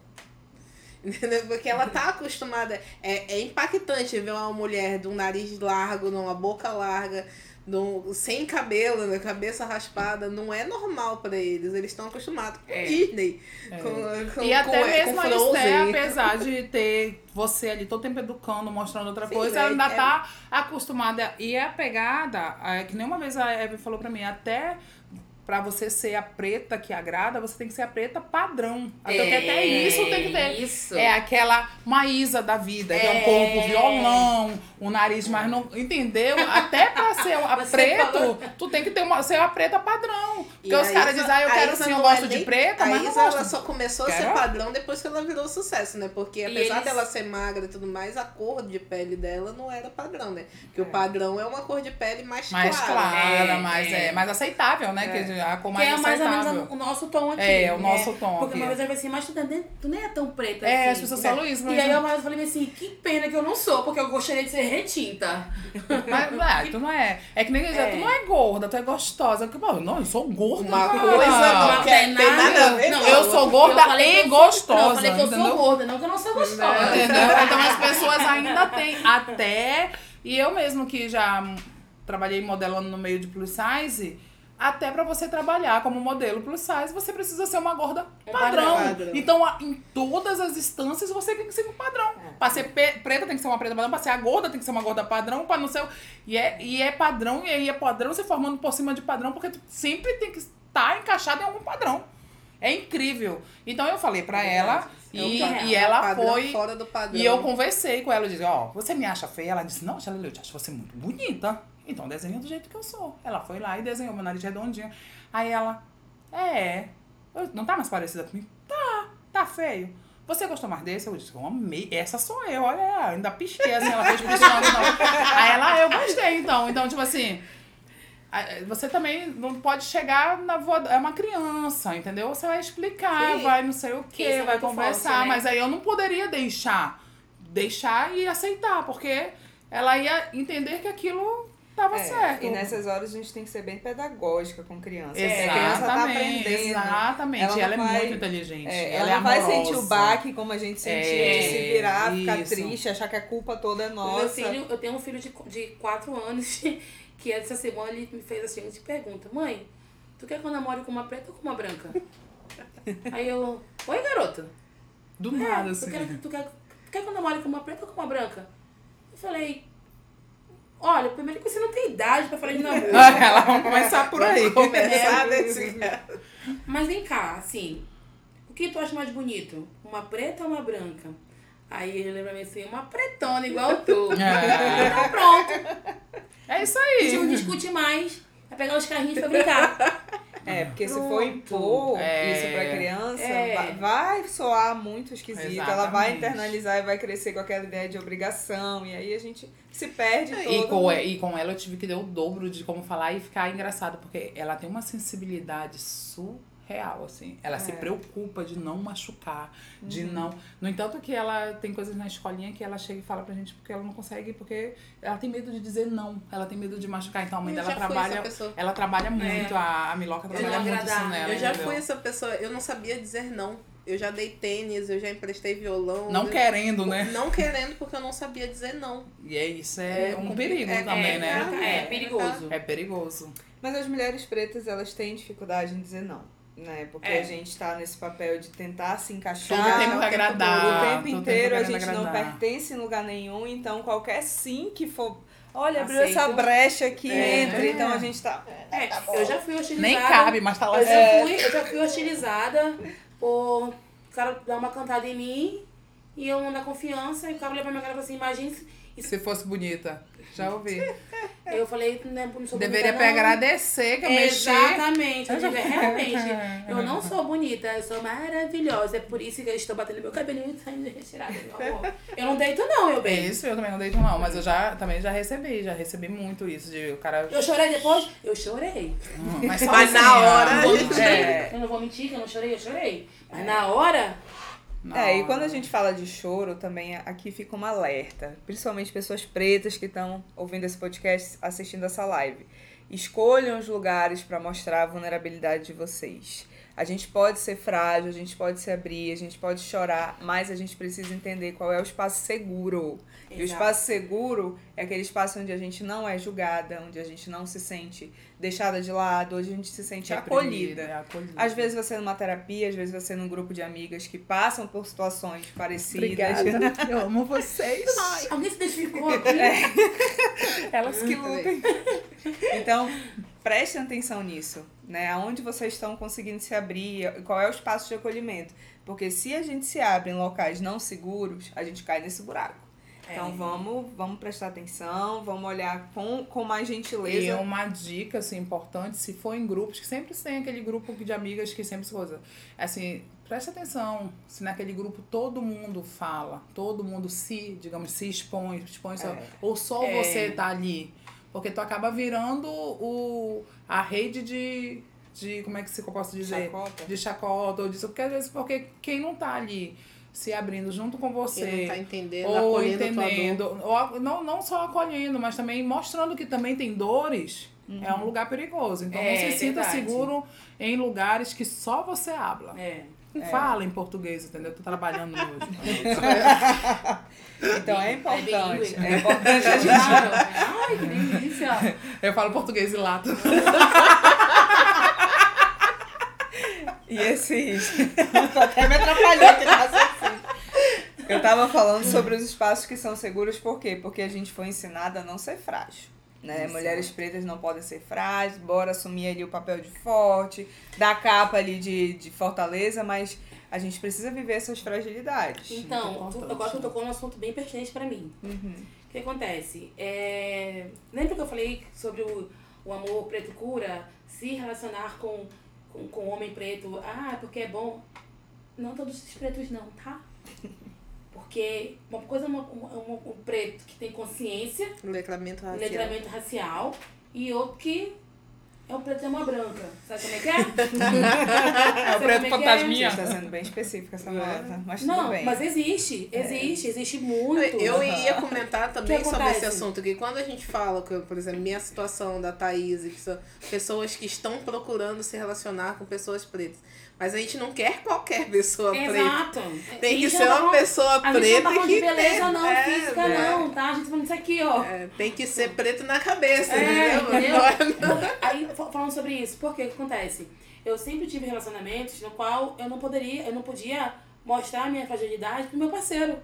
Entendeu? Porque ela tá acostumada. É, é impactante ver uma mulher de um nariz largo, numa boca larga, num, sem cabelo, né, cabeça raspada. Não é normal pra eles. Eles estão acostumados com É. Disney. É. Com, com, E até com, mesmo com a Frozen. apesar de ter você ali todo tempo educando, mostrando outra Sim, coisa, é- ela ainda é- tá acostumada. E é pegada, é, que nem uma vez a Eve falou pra mim, até pra você ser a preta que agrada, você tem que ser a preta padrão. Até, porque até isso tem que ter. Isso. É aquela Maísa da vida, que é um É. corpo violão, o nariz mais não. Entendeu? Até pra ser a Você preto, falou- tu tem que ter uma, ser a preta padrão. Porque E os a caras dizem, ah, eu a quero sim, eu gosto é de preta, A mas não Isa, ela só começou a ser Quero? padrão depois que ela virou sucesso, né? Porque E apesar eles- dela ser magra e tudo mais, a cor de pele dela não era padrão, né? Porque É. o padrão é uma cor de pele mais, Mais clara. clara, É, mais, é. é, mais aceitável, né? É. Que a cor Que mais é mais ou menos o nosso tom aqui. É, o né? nosso tom Porque aqui. uma vez eu falei assim, mas tu, tá nem- tu nem é tão preta É, assim. as pessoas né? falam isso, mas- E aí eu mais falei assim, que pena que eu não sou, porque eu gostaria de ser retinta. Mas, ah, tu não é. É que nem dizer, É. tu não é gorda, tu é gostosa. Eu, Pô, não, eu sou gorda. Uma coisa não Não tem nada a ver. Não, eu sou gorda que e gostosa. Não, eu falei que eu sou gorda, não que eu não sou gostosa. Então as pessoas ainda têm até. E eu mesmo que já trabalhei modelando no meio de plus size, até pra você trabalhar como modelo plus size, você precisa ser uma gorda Um padrão. padrão. Então, a- em todas as instâncias, você tem que ser um padrão. Pra ser preta tem que ser uma preta padrão, pra ser a gorda tem que ser uma gorda padrão, pra não ser. E é, e é padrão, e aí é padrão se formando por cima de padrão, porque tu sempre tem que estar encaixado em algum padrão. É incrível. Então eu falei pra ela É e, é. e ela foi. fora do padrão. E eu conversei com ela, eu disse, ó, você me acha feia? Ela disse, não, Chalele, eu te acho você muito bonita. Então desenha do jeito que eu sou. Ela foi lá e desenhou meu nariz redondinho. Aí ela, é, não tá mais parecida comigo? Tá, tá feio. Você gostou mais desse? Eu disse, eu amei. Essa sou eu, olha, ainda pichei assim, ela fez. Não. Aí ela, "Ah, eu gostei, então. Então, tipo assim, você também não pode chegar na voa. É uma criança, entendeu? Você vai explicar, Sim. vai não sei o Que que, isso é vai muito conversar. forte, né? Mas aí eu não poderia deixar. Deixar e aceitar, porque ela ia entender que aquilo tava É, certo. E nessas horas a gente tem que ser bem pedagógica com criança. porque a criança tá Exatamente, aprendendo. exatamente. Ela Ela, é vai- muito inteligente. É, ela, ela, é não vai sentir o baque como a gente sentia É, de se virar, ficar isso. triste, achar que a culpa toda é nossa. Meu filho, eu tenho um filho de, de 4 anos que essa semana ele me fez a seguinte pergunta: Mãe, tu quer que eu namore com uma preta ou com uma branca? Aí eu, oi garoto. Do É, nada, tu, assim. quer, tu, quer, tu quer que eu namore com uma preta ou com uma branca? Eu falei, olha, primeiro que você não tem idade pra falar de namoro. Ela vamos começar por aí. Vamos começar É. desse Mas vem cá, assim, o que tu acha mais bonito? Uma preta ou uma branca? Aí ele lembra mim assim, uma pretona igual tu. É. Então pronto, É isso a gente não aí. discute mais. Vai pegar os carrinhos pra brincar. É, porque se Pronto. for impor É. isso pra criança, É. vai, soar muito esquisito. Ela vai Exatamente. internalizar e vai crescer com aquela ideia de obrigação. E aí a gente se perde todo. E com, e com ela eu tive que dar o dobro de como falar e ficar engraçado, porque ela tem uma sensibilidade surreal, assim. Ela se É. preocupa de não machucar, de Uhum. não. No entanto, que ela tem coisas na escolinha que ela chega e fala pra gente porque ela não consegue, porque ela tem medo de dizer não. Ela tem medo de machucar. Então a mãe Eu dela trabalha. Ela trabalha muito, a, a Miloca De trabalha muito isso nela. Eu já entendeu? fui essa pessoa, eu não sabia dizer não. Eu já dei tênis, eu já emprestei violão. Não eu- querendo, né? Não querendo porque eu não sabia dizer não. E é isso é, É um perigo é- também, é, né? É, perigoso. É perigoso. Mas as mulheres pretas, elas têm dificuldade em dizer não. Né? Porque É. a gente tá nesse papel de tentar se encaixar. Todo tempo o agradar. O tempo todo tempo inteiro a gente não agradar. pertence em lugar nenhum, então qualquer sim que for. Olha, abriu Aceito. essa brecha aqui, É. entre. Então a gente tá. É, eu já fui hostilizada. Nem cabe, mas tá lá. Eu já, É. fui, eu já fui hostilizada por o cara dar uma cantada em mim e eu não dar confiança. E o cara levar minha cara e falou assim: imagine se. Se fosse bonita. Já ouvi. Eu falei: não, é- não sou Deveria bonita, não. agradecer que eu mexi. Exatamente, eu digo, realmente, eu não sou bonita, eu sou maravilhosa. É por isso que eu estou batendo meu cabelinho e saindo retirado, meu amor. Eu não deito, não, meu É bem. isso, eu também não deito não, mas eu já também já recebi, já recebi muito isso de o cara. Eu chorei depois? Eu chorei. Hum, Mas, Mas na sozinha. hora- Eu não vou mentir, É. eu não vou mentir que eu não chorei, eu chorei. Mas na hora, É, e quando a gente fala de choro, também aqui fica um alerta. Principalmente pessoas pretas que estão ouvindo esse podcast, assistindo essa live. Escolham os lugares para mostrar a vulnerabilidade de vocês. A gente pode ser frágil, a gente pode se abrir, a gente pode chorar, mas a gente precisa entender qual é o espaço seguro. E o Exato. espaço seguro é aquele espaço onde a gente não é julgada, onde a gente não se sente deixada de lado, onde a gente se sente acolhida. é acolhida. Às vezes você numa terapia, às vezes você num grupo de amigas que passam por situações parecidas. Obrigada. Eu amo vocês. ai, alguém se identificou aqui. Elas que lutem. Então, prestem atenção nisso, né? Aonde vocês estão conseguindo se abrir, qual é o espaço de acolhimento. Porque se a gente se abre em locais não seguros, a gente cai nesse buraco. Então É. vamos, vamos prestar atenção, vamos olhar com, com mais E gentileza. uma dica assim, importante, se for em grupos, que sempre tem aquele grupo de amigas que sempre se coisa. Assim, preste atenção se naquele grupo todo mundo fala, todo mundo se, digamos, se expõe, expõe só, É. ou só É. você tá ali. Porque tu acaba virando o, a rede de, de. Como é que se eu posso dizer? Chacota. De chacota ou disso. Porque às vezes, porque quem não tá ali se abrindo junto com você. Quem não tá entendendo, ou acolhendo entendendo, ou, não, não só acolhendo, mas também mostrando que também tem dores, é um lugar perigoso. Então É, não se sinta verdade. seguro em lugares que só você habla. É. Fala em português, entendeu? Tô trabalhando hoje. Então é importante. bilíngue. É importante a gente. Claro. Ai, que delícia. Eu falo português e lato. E esses. Tô até me atrapalhando aqui raciocínio. Eu tava falando sobre os espaços que são seguros, por quê? Porque a gente foi ensinada a não ser frágil. Né? Mulheres pretas não podem ser frágeis, bora assumir ali o papel de forte, dar capa ali de, de fortaleza, mas a gente precisa viver essas fragilidades. Então, tu, agora tu tocou num assunto bem pertinente pra mim. Uhum. O que acontece? É, lembra que eu falei sobre o, o amor preto cura? Se relacionar com, com, com homem preto. Ah, porque é bom. Não todos os pretos não, tá? Porque uma coisa é uma, uma- uma- um preto que tem consciência, Letramento racial. letramento racial, e outro que é o preto é uma branca. Sabe como é que é? É o preto é é? fantasminha. Você está sendo bem específica, Samanta, mas tudo Não, bem. mas existe, existe, existe muito. Eu ia comentar também que sobre esse assunto, que quando a gente fala, que, por exemplo, minha situação da Thaís, pessoas que estão procurando se relacionar com pessoas pretas. Mas a gente não quer qualquer pessoa preta. Exato. Tem que ser não uma pessoa A gente não preta tá falando que de beleza, tem- não, é, física, né? não, tá? A gente tá falando isso aqui, ó. É, tem que ser preto na cabeça, É, entendeu? entendeu? Não é- Aí, fa- falando sobre isso, por que que acontece? Eu sempre tive relacionamentos no qual eu não poderia, eu não podia mostrar a minha fragilidade pro meu parceiro.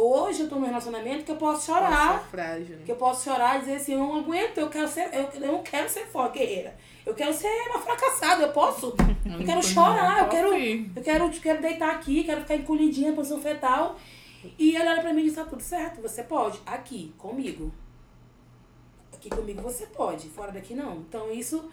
Hoje eu tô num relacionamento que eu posso chorar. Nossa, frágil. né? Que eu posso chorar e dizer assim, eu não aguento, eu quero ser, eu, eu não quero ser forte, guerreira. Eu quero ser uma fracassada, eu posso. Eu quero chorar, eu quero, eu quero, eu quero deitar aqui, quero ficar encolhidinha, posição fetal. E ele olha pra mim e diz, tá tudo certo, você pode. Aqui, comigo. Aqui comigo você pode, fora daqui não. Então isso,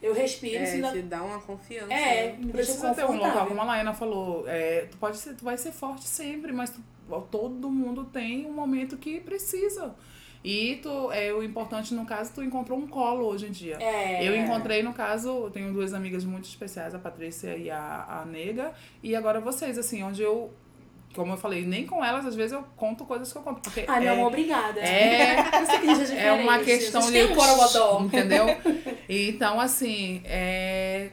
eu respiro, É, dá- te dá uma confiança. é, né? me deixa Precisa ter um local, como a Laena falou. É, tu, pode ser, tu vai ser forte sempre, mas tu- todo mundo tem um momento que precisa. E tu, é, o importante, no caso, tu encontrou um colo hoje em dia. É. Eu encontrei, no caso, eu tenho duas amigas muito especiais, a Patrícia e a, a Nega, e agora vocês, assim, onde eu, como eu falei, nem com elas, às vezes eu conto coisas que eu conto. Porque Ai, meu é, obrigada. é- gente é uma questão de. um borogodó. Entendeu? Então, assim, é.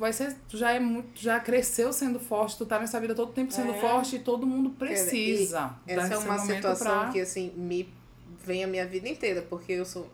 Vai ser. Tu já é muito. Já cresceu sendo forte, tu tá nessa vida todo tempo sendo É. forte e todo mundo precisa. Essa é uma situação pra- que, assim, me vem a minha vida inteira, porque eu sou.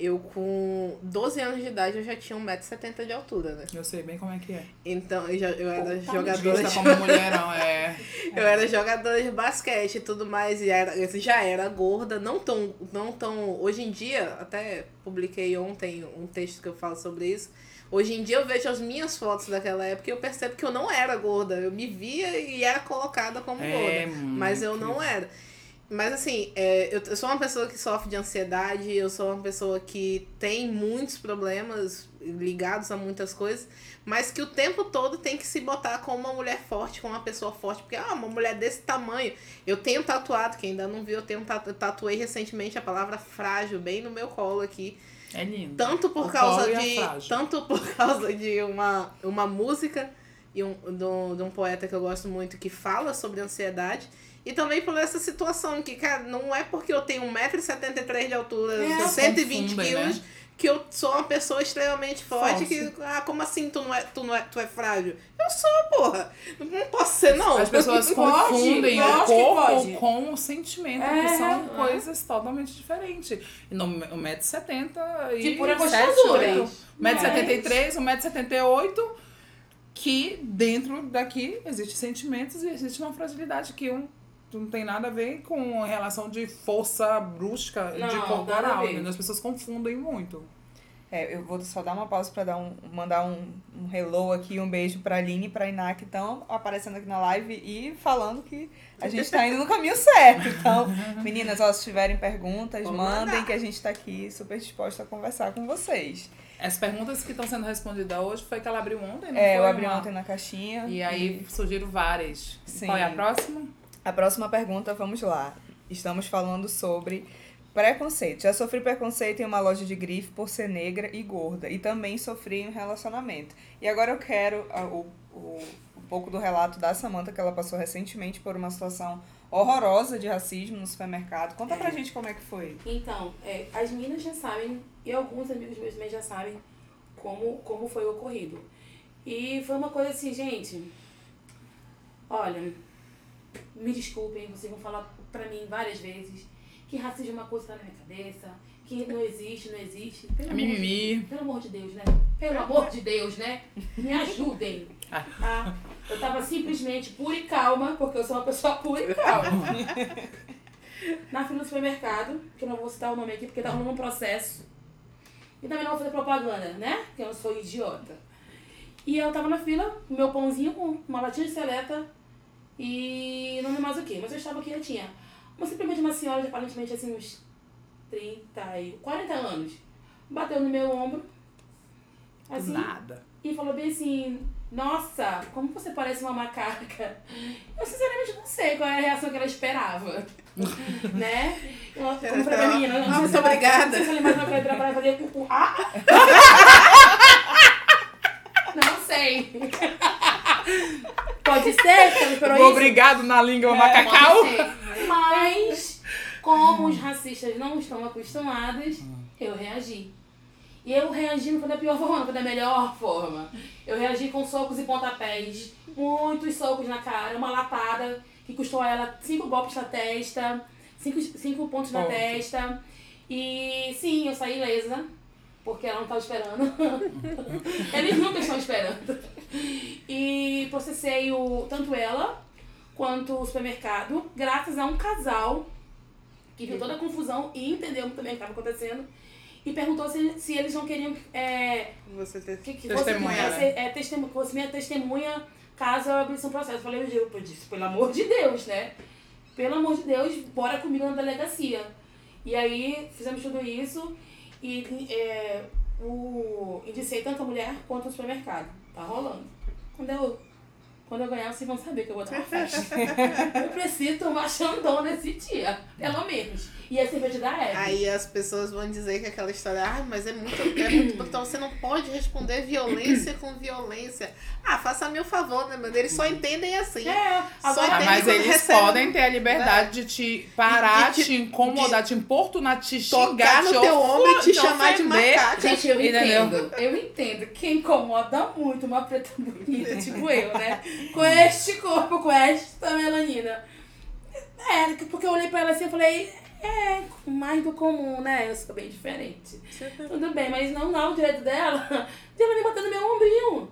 Eu com 12 anos de idade eu já tinha 1,70m de altura, né? Eu sei bem como é que é. Então eu, já, eu era Vista jogadora de, como mulherão, é. eu era jogadora de basquete e tudo mais, e era, eu já era gorda, não tão, não tão. Hoje em dia, até publiquei ontem um texto que eu falo sobre isso. Hoje em dia eu vejo as minhas fotos daquela época e eu percebo que eu não era gorda. Eu me via e era colocada como É, gorda. Mas eu não era. Mas assim, é, eu, eu sou uma pessoa que sofre de ansiedade, eu sou uma pessoa que tem muitos problemas ligados a muitas coisas, mas que o tempo todo tem que se botar como uma mulher forte, como uma pessoa forte, porque ah, uma mulher desse tamanho. Eu tenho tatuado, quem ainda não viu, eu tenho tatuei recentemente a palavra frágil bem no meu colo aqui. É lindo. Tanto por O causa de. Tanto por causa de uma, uma música e um, de, um, de um poeta que eu gosto muito que fala sobre ansiedade. E também por essa situação que, cara, não é porque eu tenho 1,73m de altura, É. 120 Confundem, quilos, né? Que eu sou uma pessoa extremamente forte. Falso. Que, ah, como assim tu não, é, tu, não é, tu é frágil? Eu sou, porra. Não posso ser, não. As pessoas Pode, confundem o que corpo pode. com o sentimento, que É, são é. coisas totalmente diferentes. E no 1,70m e De pura 7, gostosura. 1,73m, 1,78m, que dentro daqui existe sentimentos e existe uma fragilidade que um não tem nada a ver com relação de força brusca Não, de corporal. entendeu? As pessoas confundem muito. É, eu vou só dar uma pausa pra dar um, mandar um, um hello aqui, um beijo pra Aline e pra Iná que estão aparecendo aqui na live e falando que a gente tá indo no caminho certo. Então, meninas, ó, se tiverem perguntas, mandem mandar. que a gente tá aqui super disposta a conversar com vocês. As perguntas que estão sendo respondidas hoje foi que ela abriu ontem, não É, eu foi, abri uma- ontem na caixinha. E aí surgiram várias. Sim. Qual é a próxima? A próxima pergunta, vamos lá. Estamos falando sobre preconceito. Já sofri preconceito em uma loja de grife por ser negra e gorda. E também sofri em um relacionamento. E agora eu quero ah, o, o, um pouco do relato da Samantha, que ela passou recentemente por uma situação horrorosa de racismo no supermercado. Conta pra gente como é que foi. Então, é, as meninas já sabem, e alguns amigos meus também já sabem como, como foi o ocorrido. E foi uma coisa assim, gente. Olha, me desculpem, vocês vão falar pra mim várias vezes que racismo é uma coisa que tá na minha cabeça, que não existe, não existe. Pelo É amor de-. Pelo amor de Deus, né? Pelo amor de Deus, né? Me ajudem. Ah. Tá? Eu tava simplesmente pura e calma, porque eu sou uma pessoa pura e calma. Na fila do supermercado, que eu não vou citar o nome aqui porque tá rolando um processo. E também não vou fazer propaganda, né? Porque eu não sou idiota. E eu tava na fila, com meu pãozinho com uma latinha de seleta e não lembro mais o que, mas eu estava quietinha. Uma, simplesmente uma senhora de aparentemente assim, uns 30 e 40 anos, bateu no meu ombro, assim, Nada. e falou bem assim, nossa, como você parece uma macaca. Eu sinceramente não sei qual é a reação que ela esperava. né? Eu, como pra minha menina, não Ah, sei muito se ela- obrigada. Se ela imaginou que ela ia ela e fazer ah? Não sei. Pode ser que ela esperou isso. Obrigado na língua É, macacau. Mas, como os racistas não estão acostumados, eu reagi. E eu reagi não foi da pior forma, não foi da melhor forma. Eu reagi com socos e pontapés, muitos socos na cara, uma lapada que custou a ela cinco golpes na testa, cinco, cinco pontos na Ponto. testa. E sim, eu saí ilesa, porque ela não estava esperando. Eles nunca estão esperando. E processei o, tanto ela quanto o supermercado, graças a um casal que viu toda a confusão e entendeu também o que estava acontecendo. E perguntou se, se eles não queriam é, Você ter... que, que Testemunha, fosse, né? é, testemunha, fosse minha testemunha caso eu abrisse um processo. Eu falei, eu, eu disse, pelo amor de Deus, né? Pelo amor de Deus, bora comigo na delegacia. E aí fizemos tudo isso e é, o, indicei tanto a mulher quanto o supermercado. Tá rolando. Quando eu, quando eu ganhar, vocês vão saber que eu vou dar uma festa. eu preciso tomar xandão nesse dia, pelo menos. E a cerveja da Eve. Aí as pessoas vão dizer que aquela história, ah, mas é muito, é muito. Então você não pode responder violência com violência. Ah, faça meu favor, né, mano? Eles só entendem assim. É, Só agora, Ah, entende mas eles recebe- podem ter a liberdade de te parar, De- de- te incomodar, te importunar, te xingar, Tocar no te teu ombro e te chamar de macaca. Gente, eu entendo. Eu entendo que incomoda muito uma preta bonita, tipo eu, né? Com este corpo, com esta melanina. É, porque eu olhei pra ela assim e falei, É, mais do comum, né? Eu sou bem diferente. Tudo bem, mas não dá o direito dela de ela me bater no meu ombrinho.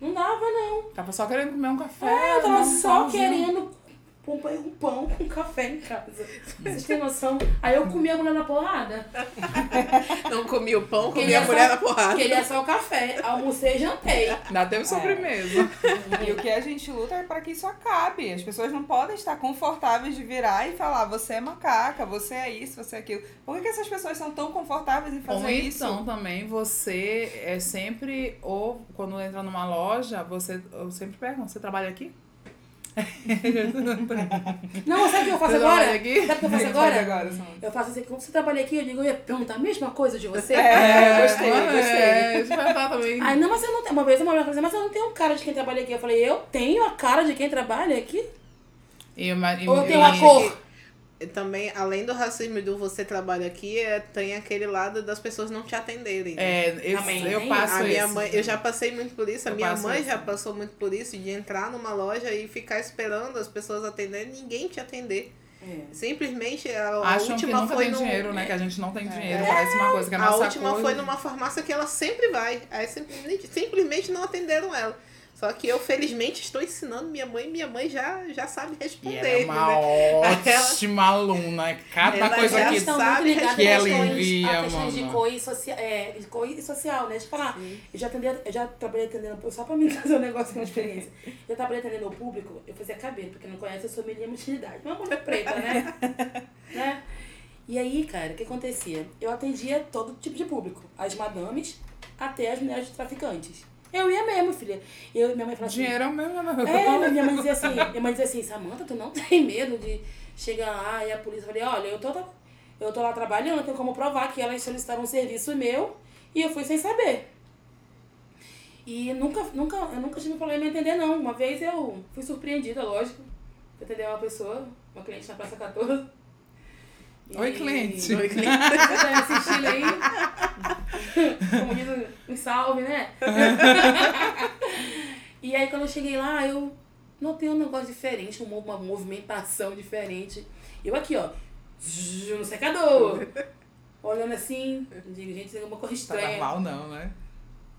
Não dava, não. Tava só querendo comer um café. É, eu tava só pãozinho. querendo pão, um pão com café em casa. Vocês têm noção? Aí eu comi a mulher na porrada. Não comi o pão, comi Queria a mulher só- na porrada. Queria só o café. Almocei e jantei. Ainda teve sobremesa. E o que a gente luta é para que isso acabe. As pessoas não podem estar confortáveis de virar e falar, você é macaca, você é isso, você é aquilo. Por que, que essas pessoas são tão confortáveis em fazer Ou isso? então também você é sempre, ou quando entra numa loja, você eu sempre pergunta, você trabalha aqui? Não, sabe o que eu faço agora? Sabe o que eu faço agora? agora. Eu faço assim, quando você trabalha aqui, eu digo, eu ia perguntar a mesma coisa de você. É, gostei, mano, gostei. É, eu também. Aí, não, mas você não tem. Uma vez uma mulher falou assim, mas eu não tenho cara de quem trabalha aqui. Eu falei, eu tenho a cara de quem trabalha aqui? E, uma- e, Ou eu tenho uma cor? Também, além do racismo e do você trabalha aqui, é, tem aquele lado das pessoas não te atenderem. né? É, eu, Também eu tem passo a minha isso. mãe, eu já passei muito por isso, a Eu minha mãe isso. já passou muito por isso, de entrar numa loja e ficar esperando as pessoas atenderem, ninguém te atender. Simplesmente a, a Acham que última nunca foi tem no- dinheiro, né? Que a gente não tem dinheiro. Parece uma coisa que é A nossa última coisa. foi numa farmácia que ela sempre vai. Aí simplesmente, simplesmente não atenderam ela. Só que eu, felizmente, estou ensinando minha mãe, minha mãe já, já sabe E responder. ela é uma né? ótima aluna. Cada Ela coisa que sabe ligadas que ela questões, envia, a questões de mano. cor e, socia é, de cor e social, né? De falar, eu já, atendi, eu já trabalhei atendendo, só pra mim trazer um negócio uma experiência. Eu trabalhei atendendo o público, eu fazia cabelo, porque não conhece, eu sou menina utilidade. Uma mulher preta, né? né? E aí, cara, o que acontecia? Eu atendia todo tipo de público, as madames até as mulheres traficantes. Eu ia mesmo, filha. Eu, minha mãe falava assim, dinheiro é o mesmo. é, mas minha mãe dizia assim, minha mãe dizia assim, Samanta, tu não tem medo de chegar lá e a polícia falei, olha, eu tô, eu tô lá trabalhando, tenho como provar que elas solicitaram um serviço meu e eu fui sem saber. E nunca, nunca, eu nunca tive problema em entender, não. Uma vez eu fui surpreendida, lógico. Fui atender uma pessoa, uma cliente na Praça 14. E- Oi, cliente. Oi, cliente. Você tá aí? Como diz um salve, né? e aí quando eu cheguei lá, eu notei um negócio diferente, uma, uma movimentação diferente. Eu aqui, ó, no secador. Olhando assim, digo, gente, tem alguma coisa Tá estranha. normal não, né?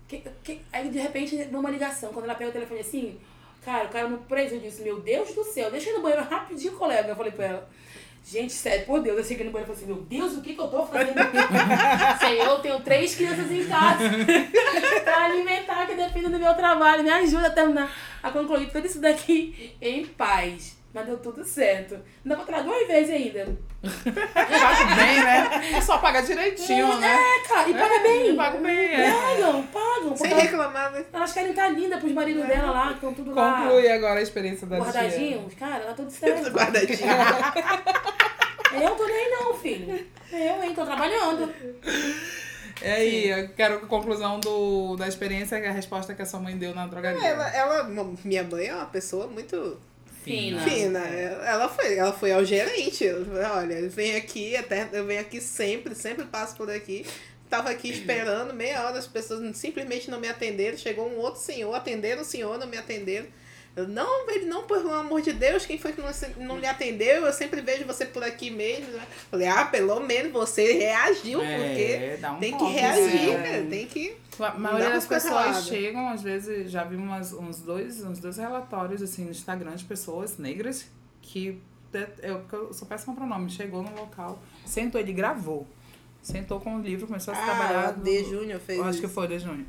Que- que- aí de repente deu uma ligação. Quando ela pega o telefone assim, cara, o cara no preso, eu disse, meu Deus do céu, deixa eu ir no banheiro rapidinho, colega. Eu falei pra ela. Gente, sério, por Deus, eu cheguei no banheiro e falei assim, meu Deus, o que que eu tô fazendo aqui? Senhor, eu tenho três crianças em casa pra alimentar, que depende do meu trabalho. Me ajuda a terminar, a concluir tudo isso daqui em paz. Mas deu tudo certo. Ainda vou duas vezes ainda. Paga bem, né? É só pagar direitinho, né? É, cara, e paga bem. Paga bem, é. Pagam, pagam. Sem reclamar, né? elas querem estar lindas pros maridos dela lá, que estão tudo lá. Conclui agora a experiência da tia. guardadinhos, cara, tá tudo certo. Guardadinho. Eu tô nem não, filho. Eu, hein, tô trabalhando. E aí, eu quero a conclusão do, da experiência, é a resposta que a sua mãe deu na drogaria. Ela, ela, minha mãe é uma pessoa muito Fina. fina. Ela foi, ela foi ao gerente. Eu falei, Olha, eu venho aqui, até, eu venho aqui sempre, sempre passo por aqui. Tava aqui esperando, meia hora, as pessoas simplesmente não me atenderam. Chegou um outro senhor, atenderam o senhor, não me atenderam. Eu, não, ele não, pelo amor de Deus, quem foi que não, não lhe atendeu? Eu sempre vejo você por aqui mesmo. né? Falei, ah, pelo menos você reagiu, porque É, dá um tem que ponto, reagir, né? Tem que. A maioria das pessoas calada. chegam, às vezes, já vi umas, uns, dois, uns dois relatórios assim no Instagram de pessoas negras que eu, que eu sou péssima pra nome, chegou no local, sentou, ele gravou. Sentou com o livro, começou a se trabalhar. Ah, D. no- Júnior fez acho que isso. foi de Júnior.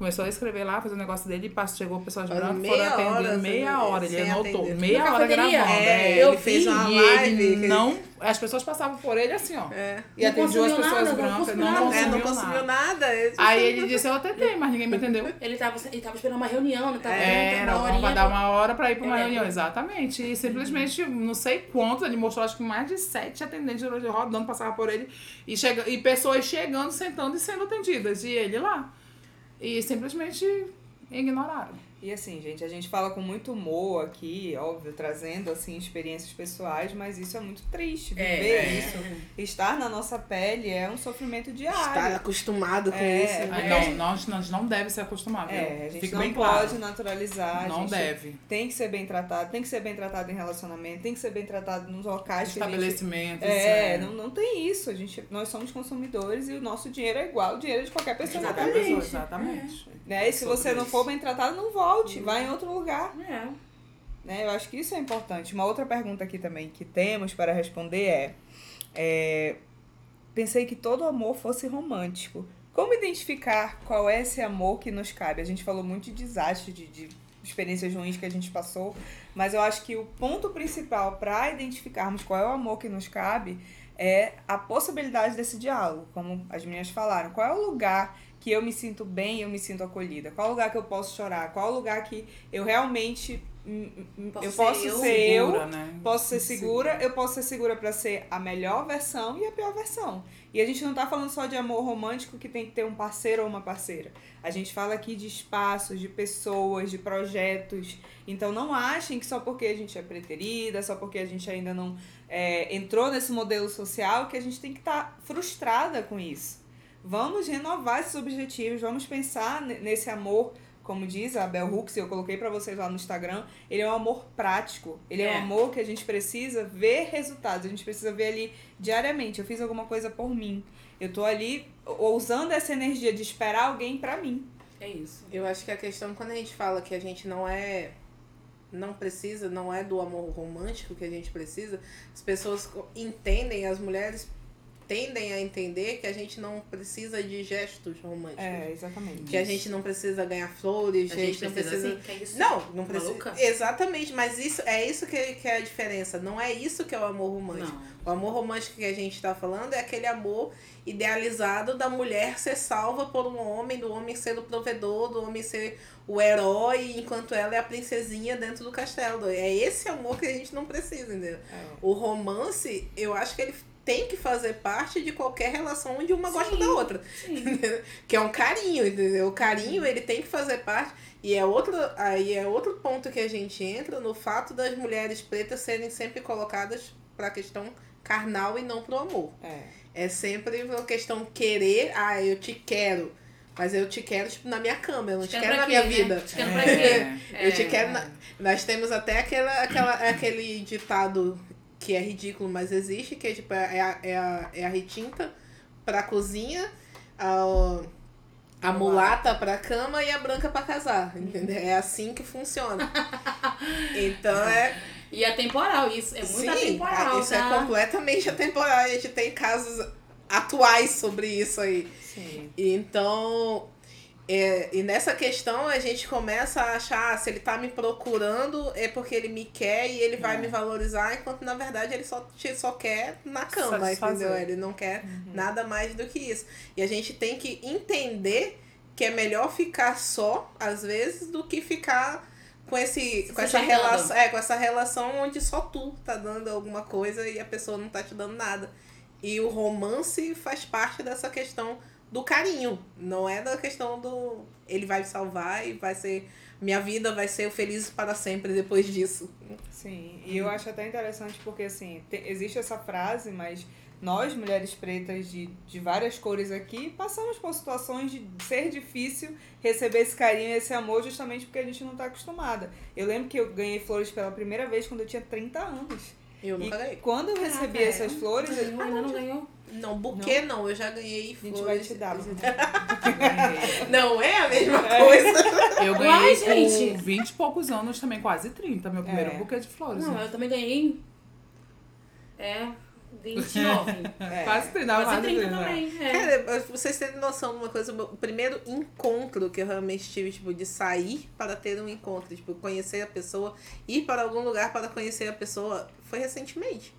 Começou a escrever lá, fazer o negócio dele, e passou, chegou pessoas Olha, brancas, meia foram hora atendendo sem- meia hora. Ele anotou, atender. meia Na hora cafeteria? gravando. É, é. ele fez uma E live. ele não. As pessoas passavam por ele assim, ó. É. E Não atendiam as pessoas nada, não brancas, consumiu não nada. consumiu, É, não nada. consumiu nada. Ele- Aí ele disse, eu tentei, mas ninguém me entendeu. Ele tava, ele tava esperando uma reunião, né? Tava Era, uma vamos horinha dar pra- uma hora pra ir pra uma É. reunião, exatamente. E simplesmente, não sei quantos, ele mostrou acho que mais de sete atendentes rodando, passava por ele. E, chega, e pessoas chegando, sentando e sendo atendidas. E ele lá. E simplesmente ignoraram. E assim, gente, a gente fala com muito humor aqui, óbvio, trazendo assim experiências pessoais, mas isso é muito triste. É, Viver é. isso, estar na nossa pele é um sofrimento diário. Estar acostumado com É, isso. Ah, É. Não, nós, nós não deve ser acostumado. É, a gente Fica não bem pode claro. naturalizar. a Não gente deve. Tem que ser bem tratado, tem que ser bem tratado em relacionamento, tem que ser bem tratado nos locais que a gente Estabelecimentos. É, não, não tem isso. A gente, nós somos consumidores e o nosso dinheiro é igual ao dinheiro de qualquer pessoa. Qualquer qualquer pessoa, pessoa. exatamente. Né? E se Sobre você não isso. for bem tratado, não volte. Vai em outro lugar. É. Né? Eu acho que isso é importante. Uma outra pergunta aqui também que temos para responder é, é pensei que todo amor fosse romântico. Como identificar qual é esse amor que nos cabe? A gente falou muito de desastre, de, de experiências ruins que a gente passou, mas eu acho que o ponto principal para identificarmos qual é o amor que nos cabe é a possibilidade desse diálogo, como as meninas falaram. Qual é o lugar que eu me sinto bem e eu me sinto acolhida? Qual lugar que eu posso chorar? Qual lugar que eu realmente hum, hum, Posso eu ser posso eu? ser eu, Segura, né? posso ser segura, eu posso ser segura pra ser a melhor versão e a pior versão. E a gente não tá falando só de amor romântico que tem que ter um parceiro ou uma parceira. A gente fala aqui de espaços, de pessoas, de projetos. Então não achem que só porque a gente é preterida, só porque a gente ainda não é, entrou nesse modelo social, que a gente tem que estar frustrada com isso. Vamos renovar esses objetivos, vamos pensar ne- nesse amor, como diz a Bel Hooks, eu coloquei pra vocês lá no Instagram, ele é um amor prático. Ele é. É. um amor que a gente precisa ver resultados, a gente precisa ver ali diariamente. Eu fiz alguma coisa por mim. Eu tô ali usando essa energia de esperar alguém pra mim. É isso. Eu acho que a questão, quando a gente fala que a gente não é. Não precisa, não é do amor romântico que a gente precisa, as pessoas entendem, as mulheres tendem a entender que a gente não precisa de gestos românticos. É, exatamente. Que a gente não precisa ganhar flores, A a gente, gente não precisa precisa. assim, que é isso? Não, não precisa. Maluca? Exatamente, mas isso é isso que, que é a diferença. Não é isso que é o amor romântico. Não. O amor romântico que a gente está falando é aquele amor idealizado da mulher ser salva por um homem, do homem ser o provedor, do homem ser o herói, enquanto ela é a princesinha dentro do castelo. É esse amor que a gente não precisa, entendeu? É. O romance, eu acho que ele tem que fazer parte de qualquer relação onde uma gosta Sim. da outra. Que é um carinho, entendeu? O carinho, ele tem que fazer parte. E é outro, aí é outro ponto que a gente entra no fato das mulheres pretas serem sempre colocadas para a questão carnal e não pro amor. É. É sempre uma questão querer, ah, eu te quero. Mas eu te quero, tipo, na minha cama, eu não te, quero, pra na quê, minha né? vida. Te quero pra quê? Eu te É. quero na... Nós temos até aquela, aquela, aquele ditado que é ridículo, mas existe, que é tipo, é a, é a, é a retinta pra cozinha, a, a mulata pra cama e a branca pra casar, entendeu? É assim que funciona. Então é... E é temporal, isso. É muito Sim, atemporal, isso tá? é completamente atemporal. A gente tem casos atuais sobre isso aí. Sim. Então, é, e nessa questão a gente começa a achar, ah, se ele tá me procurando é porque ele me quer e ele vai É. me valorizar, enquanto na verdade ele só, só quer na cama, Satisfazer. entendeu? Ele não quer Uhum. nada mais do que isso. E a gente tem que entender que é melhor ficar só, às vezes, do que ficar com, esse, Se com, essa relação, é, com essa relação onde só tu tá dando alguma coisa e a pessoa não tá te dando nada. E o romance faz parte dessa questão do carinho. Não é da questão do. Ele vai me salvar e vai ser. Minha vida vai ser feliz para sempre depois disso. Sim, e eu acho até interessante porque, assim, te- existe essa frase, mas nós, mulheres pretas de, de várias cores aqui, passamos por situações de ser difícil receber esse carinho esse amor justamente porque a gente não está acostumada. Eu lembro que eu ganhei flores pela primeira vez quando eu tinha 30 anos. Eu E nunca ganhei. quando eu recebi Caraca, essas flores, eu, Não, ainda não ganhou. Não, buquê não. eu já ganhei a gente flores. vai te dar. Não é a mesma coisa. Eu Uai, ganhei gente. com 20 e poucos anos também, quase 30, meu primeiro É. buquê de flores. Não, né? eu também ganhei. É, 29. É. Quase 30, Quase quase 30 30. também. É. Cara, pra vocês terem noção de uma coisa, o primeiro encontro que eu realmente tive, tipo, de sair para ter um encontro, tipo, conhecer a pessoa, ir para algum lugar para conhecer a pessoa, foi recentemente.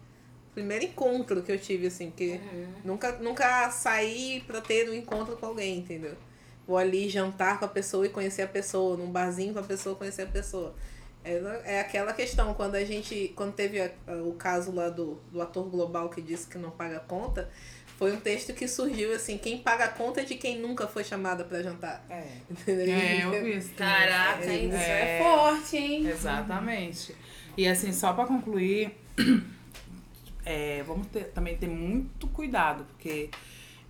Primeiro encontro que eu tive, assim, porque Uhum. nunca, nunca saí para ter um encontro com alguém, entendeu? Vou ali jantar com a pessoa e conhecer a pessoa, num barzinho com a pessoa conhecer a pessoa. Ela, é aquela questão, quando a gente. Quando teve a- a- o caso lá do, do ator global que disse que não paga conta, foi um texto que surgiu assim, quem paga a conta é de quem nunca foi chamada pra jantar. É. Entendeu? É, eu vi isso. Caraca, hein? isso É. é forte, hein? Exatamente. E assim, só pra concluir, é, vamos ter- também ter muito cuidado, porque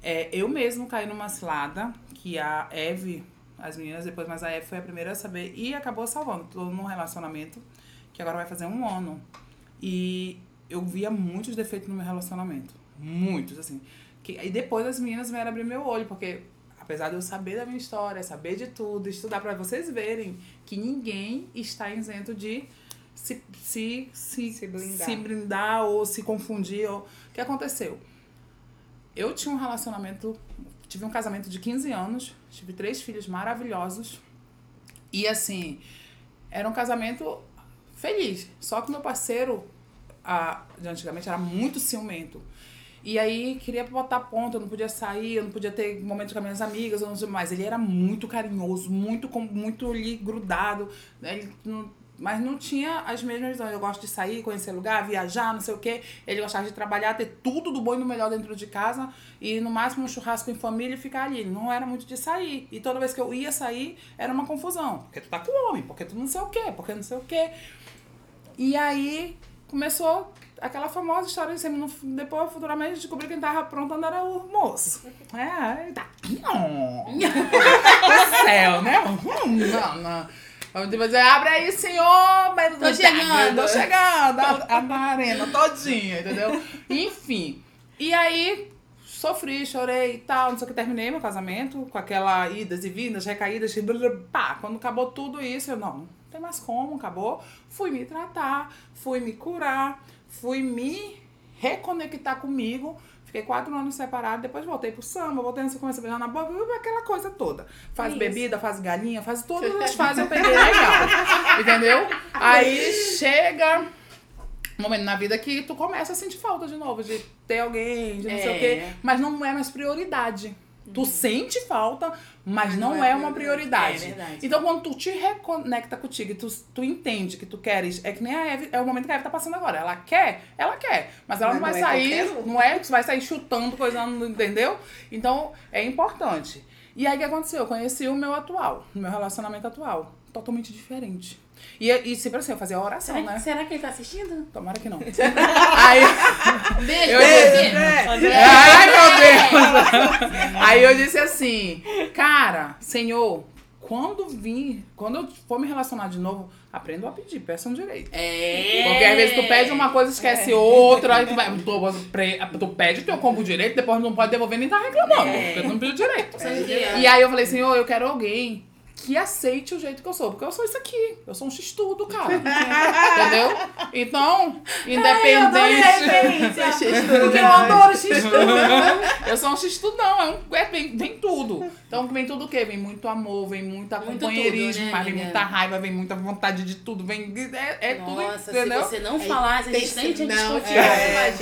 é, eu mesmo caí numa cilada que a Eve, as meninas depois, mas a Eve foi a primeira a saber e acabou salvando. Tô num relacionamento que agora vai fazer um ano. E eu via muitos defeitos no meu relacionamento. Muitos, assim. Que, e depois as meninas vieram abrir meu olho, porque apesar de eu saber da minha história, saber de tudo, estudar pra vocês verem que ninguém está isento de se, se, se, Se blindar. se blindar ou se confundir. Ou... O que aconteceu? Eu tinha um relacionamento, tive um casamento de 15 anos, tive três filhos maravilhosos. E assim, era um casamento feliz. Só que meu parceiro, a, de antigamente, era muito ciumento. E aí queria botar ponto, eu não podia sair, eu não podia ter momentos com as minhas amigas, eu não sei mais. Ele era muito carinhoso, muito, muito ali grudado. né? Ele não- mas não tinha as mesmas visões. Eu gosto de sair, conhecer lugar, viajar, não sei o quê. Ele gostava de trabalhar, ter tudo do bom e do melhor dentro de casa. E no máximo um churrasco em família e ficar ali. Ele não era muito de sair. E toda vez que eu ia sair, era uma confusão. Porque tu tá com homem, porque tu não sei o quê, porque não sei o quê. E aí começou aquela famosa história de sempre. Depois, futuramente, descobri que quem tava aprontando era o moço. É, aí tá. No céu, né? Não, não. Vamos dizer, abre aí, senhor. mas- Tô chegando. Tô chegando. A, a, arena todinha, entendeu? Enfim. E aí, sofri, chorei e tal, não sei o que. Terminei meu casamento com aquela idas e vindas, recaídas, e blá, blá, pá. Quando acabou tudo isso, eu, não, não tem mais como, acabou. Fui me tratar, fui me curar, fui me reconectar comigo. Fiquei quatro anos separado, depois voltei pro samba, voltei a começar a beijar na boca, aquela coisa toda. Faz bebida, faz galinha, faz todas as fases, eu peguei legal. Entendeu? Aí chega um momento na vida que tu começa a sentir falta de novo, de ter alguém, de não sei o quê. É. Mas não é mais prioridade. Tu sente falta, mas não, não é, é uma prioridade. É então, quando tu te reconecta contigo e tu, tu entende que tu queres, é que nem a Eve, é o momento que a Eve tá passando agora. Ela quer, ela quer. Mas ela Mas não vai não é sair, qualquer não é vai sair chutando, coisando, entendeu? Então, é importante. E aí, o que aconteceu? Eu conheci o meu atual, o meu relacionamento atual. Totalmente diferente. E, e sempre assim, eu fazia oração, Será, né? será que ele tá assistindo? Tomara que não. aí, Beijo, Eu- beijo. Ai, meu Deus! Aí eu disse assim, cara, Senhor, quando vir, quando eu for me relacionar de novo, aprendo a pedir, peça um direito. É. Porque às vezes tu pede uma coisa, esquece outra, aí tu, vai, tu, tu pede o teu combo direito, depois não pode devolver nem tá reclamando, porque tu não pediu direito. É? E aí eu falei, Senhor, eu quero alguém que aceite o jeito que eu sou. Porque eu sou isso aqui. Eu sou um x-tudo, cara. Entendeu? Então, independente. Porque eu adoro x-tudo. Eu sou um x-tudão. É um, é, vem, vem tudo. Então, vem tudo o quê? Vem muito amor, vem muito Muito companheirismo, tudo, né, vem muita raiva, vem muita vontade de tudo. Vem, é, é tudo, Nossa, se entendeu? você não falasse, a gente nem não, discutido. é.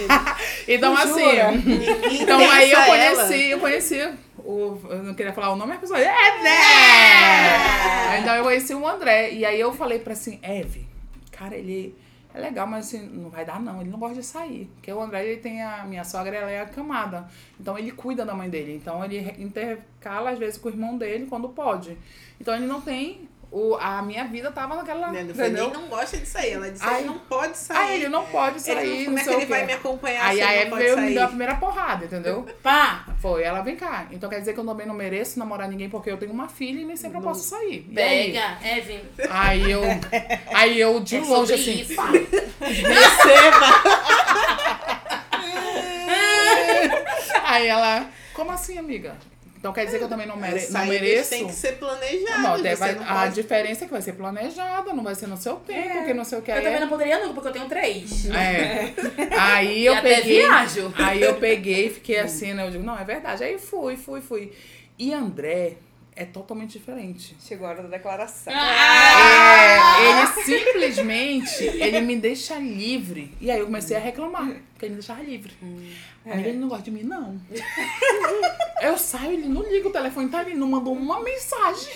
Então, assim... Então aí eu conheci, eu conheci o. Eu não queria falar o nome, mas a pessoa. É, né? Então eu conheci o André. E aí eu falei pra assim, Eve, cara, ele é legal, mas assim, não vai dar não. Ele não gosta de sair. Porque o André, ele tem a. Minha sogra, ela é acamada. Então ele cuida da mãe dele. Então ele intercala, às vezes, com o irmão dele quando pode. Então ele não tem. O, a minha vida tava naquela. Né, Não entendeu? não gosta de sair. Ela disse, Ai. ele não pode sair. Aí ele não pode sair. Ele não- como não é que ele vai me acompanhar Aí se a ele não pode veio me deu a primeira porrada, entendeu? Pá, Foi, ela vem cá. Então quer dizer que eu também não mereço namorar ninguém porque eu tenho uma filha e nem sempre eu posso sair. E aí? pega, Evan. Aí eu. Aí eu de É longe assim. isso. pá. Aí ela. Como assim, amiga? Então quer dizer que eu também não, mere não mereço? tem que ser planejado. Não, deve- não a pode... diferença é que vai ser planejada, não vai ser no seu tempo, que não sei o que. Eu Aí também é- não poderia nunca, porque eu tenho três. É. Aí E eu até peguei. viajo. Aí eu peguei e fiquei assim, né? Eu digo, não, é verdade. Aí fui, fui, fui. E André é totalmente diferente. Chegou a hora da declaração. É, ele simplesmente, ele me deixa livre. E aí eu comecei a reclamar, porque ele me deixava livre. Aí ele não gosta de mim, não. Eu saio, ele não liga o telefone, tá ali, não mandou uma mensagem.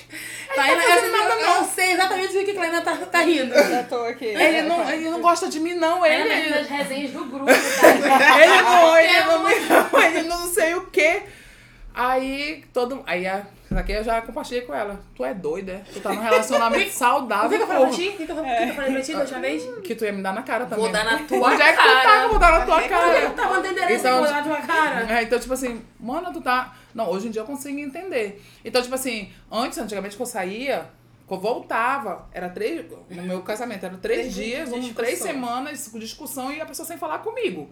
Tá, Ele eu, tá fazendo nada, eu, não. eu sei exatamente do que a Helena tá, tá rindo. Já tô aqui. Ele não, ele não gosta de mim, não. Ela Ele, é ele, das resenhas do grupo, tá? ele não, ele não, me- ele não sei o quê. Aí, todo. Aí a. Isso aqui eu já compartilhei com ela. Tu é doida, é? Tu tá num relacionamento O que, saudável, que eu falei pra ti? O que, que, eu, que eu falei pra ti da última vez? Que tu ia me dar na cara também. Vou dar na tua Onde é que tu tá eu vou dar na tua Eu cara? tava entendendo Então, então, na tua cara. É, então, tipo assim, mano, tu tá. Não, hoje em dia eu consigo entender. Então, tipo assim, antes, antigamente que eu saía, que eu voltava, era três. No meu casamento, era três, Três dias, dias três semanas discussão e a pessoa sem falar comigo.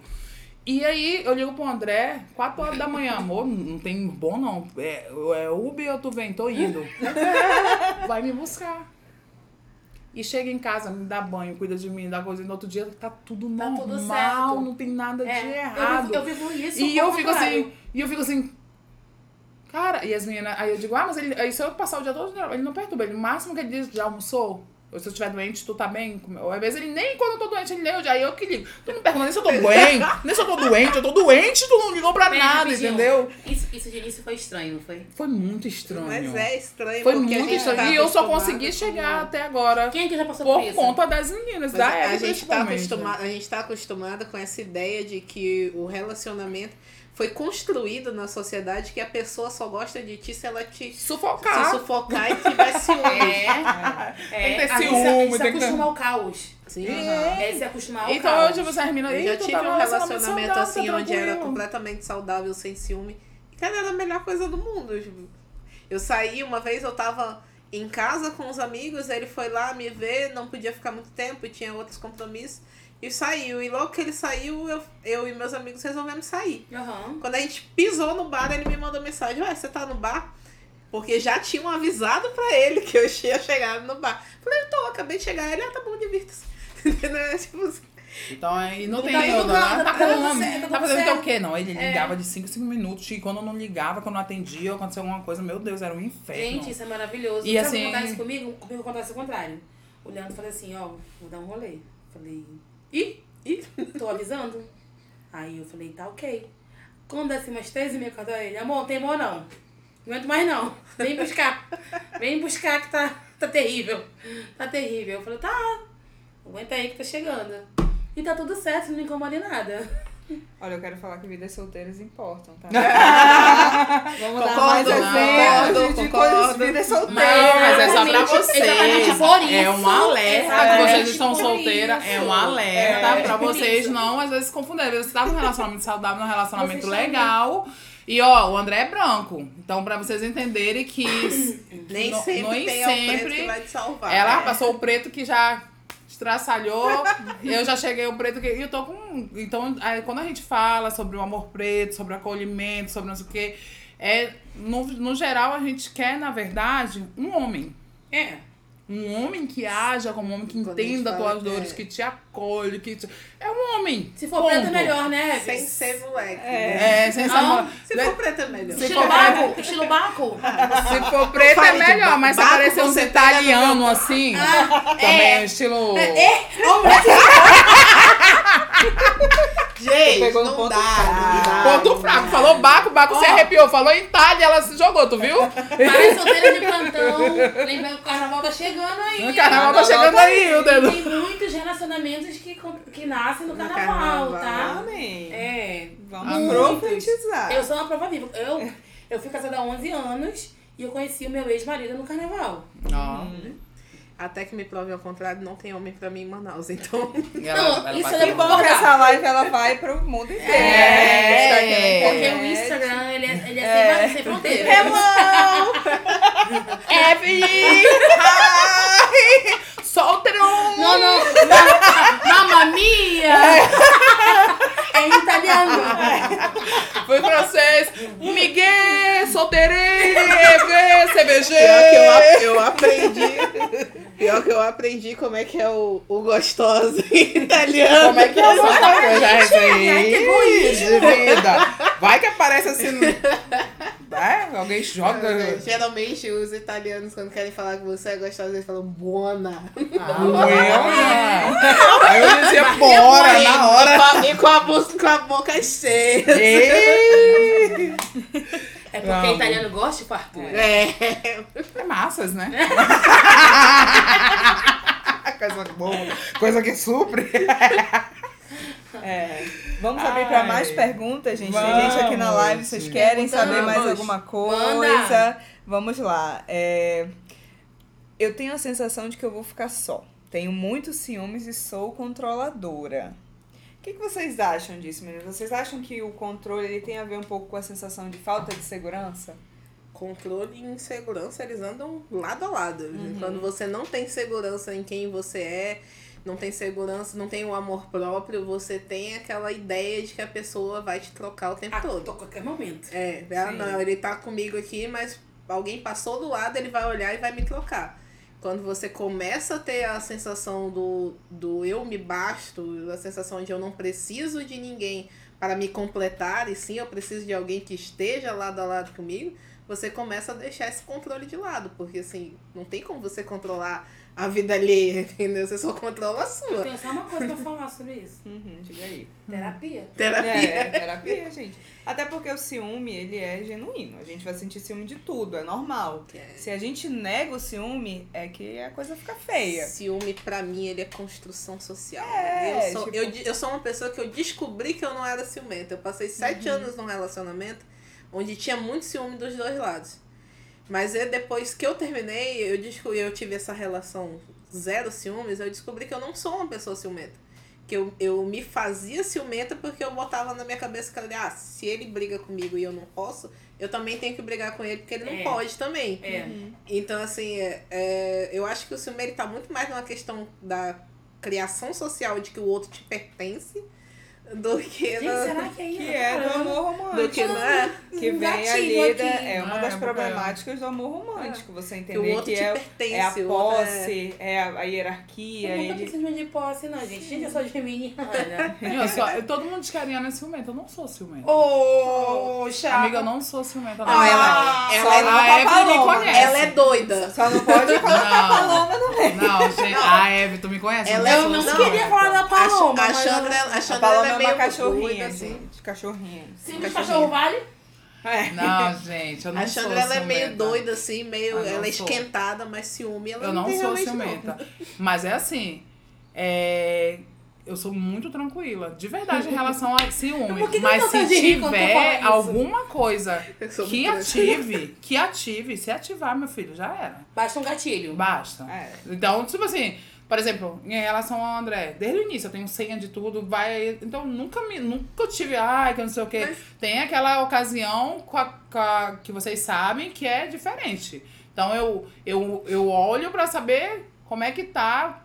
E aí eu ligo pro André, 4 horas da manhã, amor, não tem bom não. É, é Uber ou tu vem? Tô indo. Vai me buscar. E chega em casa, me dá banho, cuida de mim, dá coisa. E no outro dia tá tudo Tá normal, tudo certo. não tem nada de É, errado. Eu, vivo- eu vivo isso. E eu fico contrário. assim, e eu fico assim, cara, e as meninas, aí eu digo, ah, mas ele, aí se eu passar o dia todo, ele não perturba, ele, o máximo que ele diz, já almoçou? Ou se eu estiver doente, tu tá bem? Ou às vezes ele nem quando eu tô doente, ele nem, eu- aí eu que ligo. Tu não pergunta nem se eu tô doente, nem se eu tô doente, eu tô doente, tu não ligou pra Pera, nada, rapidinho. entendeu? Isso, isso de início foi estranho, não foi? Foi muito estranho. Mas é estranho. Foi muito estranho. tá e eu só consegui com- chegar até agora Quem é que já passou por por isso? conta das meninas, Mas da a, gente tá a gente tá acostumada com essa ideia de que o relacionamento foi construído na sociedade que a pessoa só gosta de ti se ela te Sufocar. se sufocar e tiver ciúmes. É, Tem que ter se- ciúme, a gente se tem que ter- acostuma ao caos. Sim. É se acostumar ao Então, caos. eu, tipo, essas meninas, Eu já "Ih, tu tive tá um relacionamento saudável, assim, tá onde era tranquilo." completamente saudável, sem ciúme. E, cara, era a melhor coisa do mundo. tipo. Eu saí uma vez, eu tava em casa com os amigos, ele foi lá me ver, não podia ficar muito tempo tinha outros compromissos. E saiu. E logo que ele saiu, eu, eu e meus amigos resolvemos sair. Aham. Quando a gente pisou no bar, ele me mandou mensagem: Ué, você tá no bar? Porque já tinham avisado pra ele que eu tinha chegado no bar. Falei, tô, acabei de chegar. Ele, ah, tá bom, divirta-se. Entendeu? Tipo assim. Então aí não Não tem tá outra, nada, né? Tá tá certo, tá Tá fazendo certo. o quê? Não, ele É. ligava de 5 em 5 minutos e quando não ligava, quando não atendia, aconteceu alguma coisa, meu Deus, era um inferno. Gente, isso é maravilhoso. E Sabe assim- acontece comigo? Comigo acontece o contrário. O Leandro falou assim, ó, vou dar um rolê. Falei, ih, ih, tô avisando. Aí eu falei, tá ok. Quando desce umas três e meia, cadê ele? Amor, tem amor não. Não aguento mais não. Vem buscar. Vem buscar que tá, tá terrível. Tá terrível. Eu falei, tá. Aguenta aí que tá chegando. E tá tudo certo, não incomoda em nada. Olha, eu quero falar que vidas solteiras importam, tá? Vamos Vamos dar mais Concordo, exemplos de concordo. coisas vidas solteiras. Não, mas é só pra vocês. exatamente por É um isso. alerta que Exatamente vocês estão por solteiras. É um isso. alerta É, pra vocês isso. não, às vezes, se confundirem. Você tá num relacionamento saudável, num relacionamento legal. E ó, o André é branco. Então, pra vocês entenderem que. Nem no- sempre nem tem o preto sempre que vai te salvar. Ela É. passou o preto que já estraçalhou. eu já cheguei o preto que. E eu tô com. Então, aí, quando a gente fala sobre o amor preto, sobre o acolhimento, sobre não sei o quê, é, no, no geral, a gente quer, na verdade, um homem. É. Um homem que haja como um homem que Quando entenda fala tuas que é- dores, que te acolhe, que te... É um homem. Se for preto é Ponto. melhor, né? Sem ser moleque. É. É, sem ser Não. mo- Se for preto é melhor. Se Estilo for Baco? Estilo Baco? Se for preto é melhor, mas se aparecer uns você pega no italianos assim, também estilo. Gente, Pegou no não ponto dá, não dá. Ponto fraco. Falou Baco, Baco se arrepiou. Falou Itália, ela se jogou, tu viu? Para solteira de plantão. Lembrando que o carnaval tá chegando aí. O carnaval tá chegando aí, o dedo. Tem muitos relacionamentos que, que nascem no No carnaval, carnaval. tá? Amém. É. Vamos Muitos. profetizar. Eu sou uma prova viva. Eu, eu fui casada há 11 anos e eu conheci o meu ex-marido no carnaval. Ó. Até que me prove ao contrário, não tem homem pra mim em Manaus, então. Ela- ela isso é bom que essa live ela vai pro mundo inteiro. É. Na Porque o Instagram, ele é, ele é, Sem, sem fronteira. Hello! Evelyn! Hi! Solteirão! Não, não. ma- Mamma mia! É em italiano. Foi francês! Miguel! Solteirei! CBG! Pior que eu, eu aprendi. Pior que eu aprendi como é que é o, o gostoso em italiano. Como é que é essa coisa? É isso que. De vida! Vai que aparece assim. É? Alguém joga. É, Geralmente os italianos, quando querem falar que você é gostosa, eles falam buona. Buena. Aí eu dizia, bora, na hora. E com a, com a, boca cheia. Ei! É porque Vamos. italiano gosta de fartura. É. É massas, né? coisa boa. Coisa que supre. É. Vamos abrir para Ai. mais perguntas, gente. Tem gente aqui na Vamos. live, vocês querem saber mais Vamos. alguma coisa? Manda. Vamos lá. É, Eu tenho a sensação de que eu vou ficar só. Tenho muitos ciúmes e sou controladora. O que, que vocês acham disso, meninas? Vocês acham que o controle ele tem a ver um pouco com a sensação de falta de segurança? Controle e insegurança, eles andam lado a lado. Quando você não tem segurança em quem você é, não tem segurança, não tem o amor próprio, você tem aquela ideia de que a pessoa vai te trocar o tempo A todo. qualquer momento. É, ah, Sim. não, ele tá comigo aqui, mas alguém passou do lado, ele vai olhar e vai me trocar. Quando você começa a ter a sensação do, do eu me basto, a sensação de eu não preciso de ninguém para me completar, e sim eu preciso de alguém que esteja lado a lado comigo, você começa a deixar esse controle de lado, porque assim, não tem como você controlar a vida alheia, entendeu? Você só controla a Eu sua. tenho só uma coisa pra falar sobre isso. Uhum, diga aí. Terapia. Terapia. É, terapia, gente. Até porque o ciúme, ele é genuíno. A gente vai sentir ciúme de tudo, é normal. É. Se a gente nega o ciúme, é que a coisa fica feia. Ciúme, pra mim, ele é construção social. É, eu, sou, tipo- eu, eu sou uma pessoa que eu descobri que eu não era ciumenta. Eu passei sete Uhum. anos num relacionamento onde tinha muito ciúme dos dois lados. Mas eu, depois que eu terminei, eu, descobri, eu tive essa relação zero ciúmes, eu descobri que eu não sou uma pessoa ciumenta. Que eu, eu me fazia ciumenta porque eu botava na minha cabeça que, ah, se ele briga comigo e eu não posso, eu também tenho que brigar com ele porque ele não É. pode também. É. Então, assim, é, é, eu acho que o ciúme ele tá muito mais numa questão da criação social de que o outro te pertence do que Gente, na- será que é isso? Que é do amor do romântico. que né? Que vem ali, da, aqui. é uma Ah, das é, problemáticas do amor romântico. Você que o entender outro que te é, pertence. é a o outro é- posse, é a, a hierarquia. Eu nunca Ele... preciso de posse, não, gente. Gente, eu sou geminiana. Eu só, eu- todo mundo diz que a Ariana é ciumenta. Eu não sou ciumenta. Poxa! Amiga, eu não sou ciumenta. Não, ela, só ela, é, não a pra Evelyn me Paloma. ela é doida. Só não pode colocar Não. paloma no meio. Não, gente. A Eve, tu me conhece? Ela Eu é- Eu não, Não, queria falar da A, Paloma, a Chandra, A Chandra meio uma cachorrinha, doida, assim. gente. Cachorrinha. Se o cachorro vale, É. Não, gente, eu não A sou Chandra ela é meio ciumenta. doida, assim, meio. Ah, ela é sou. esquentada, mas ciúme ela Eu não não sou realmente, não. ciumenta. Mas é assim, é, eu sou muito tranquila, de verdade, em relação a ciúme. Que Mas se tiver alguma coisa sou que ative, que ative, se ativar, meu filho, já era. basta um gatilho. Basta. É. Então, tipo assim, por exemplo, em relação ao André, desde o início eu tenho senha de tudo, vai. Então nunca me. Nunca tive, ai, que não sei o quê. Mas- Tem aquela ocasião com a- com a- que vocês sabem que é diferente. Então eu, eu, eu olho pra saber como é que tá.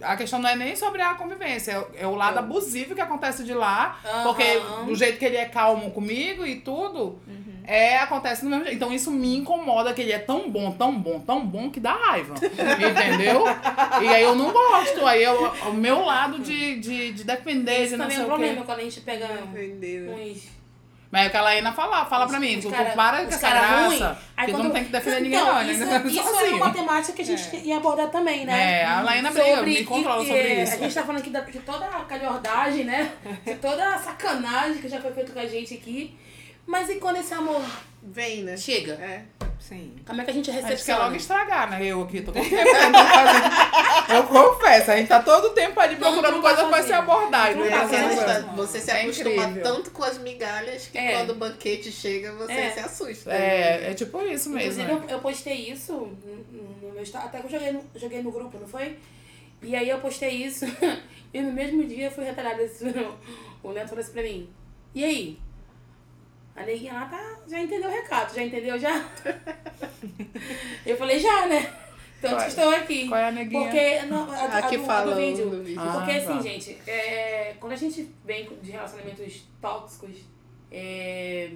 A questão não é nem sobre a convivência, é, é o lado abusivo que acontece de lá. Aham. Porque do jeito que ele é calmo comigo e tudo, é, acontece do mesmo jeito. Então isso me incomoda, que ele é tão bom, tão bom, tão bom que dá raiva. entendeu? E aí eu não gosto. Aí eu, o meu lado de, de, de defender, Isso de não é sei um o quê. problema quando a gente pega Entendeu? uns. Mas é o que a Laína fala, fala pra mim, Os tu, cara- para com essa cara graça, ruim, aí que quando- não tem que defender ninguém Então, não, né? isso, isso é assim. uma temática que a gente ia abordar também, né? É, a Laína briga, Sobre- me controla e- sobre e, isso. A gente tá falando aqui de toda a calhordagem, né? De toda a sacanagem que já foi feito com a gente aqui. Mas e quando esse amor Vem, né? chega? É. Sim. Como é que a gente A gente quer recepciona? logo estragar, né? Eu aqui tô com. Eu confesso, a gente tá todo tempo ali procurando tá pra se abordar. não É tá tá história, você se É acostuma incrível. tanto com as migalhas que É. quando o banquete chega, você É. se assusta. É, é tipo isso mesmo. Inclusive, né? eu, eu postei isso no, meu estado, até que eu joguei no, joguei no grupo, não foi? E aí eu postei isso, e no mesmo dia eu fui retalhada o Neto falou assim pra mim, e aí? A neguinha lá tá, já entendeu o recado, já entendeu já? eu falei, já, né? Tanto Qual é- que estou aqui. Qual é a neguinha? Porque, não, a, a, Aqui do, a fala do vídeo. no vídeo. Ah, Porque assim, tá. gente, é, quando a gente vem de relacionamentos tóxicos é,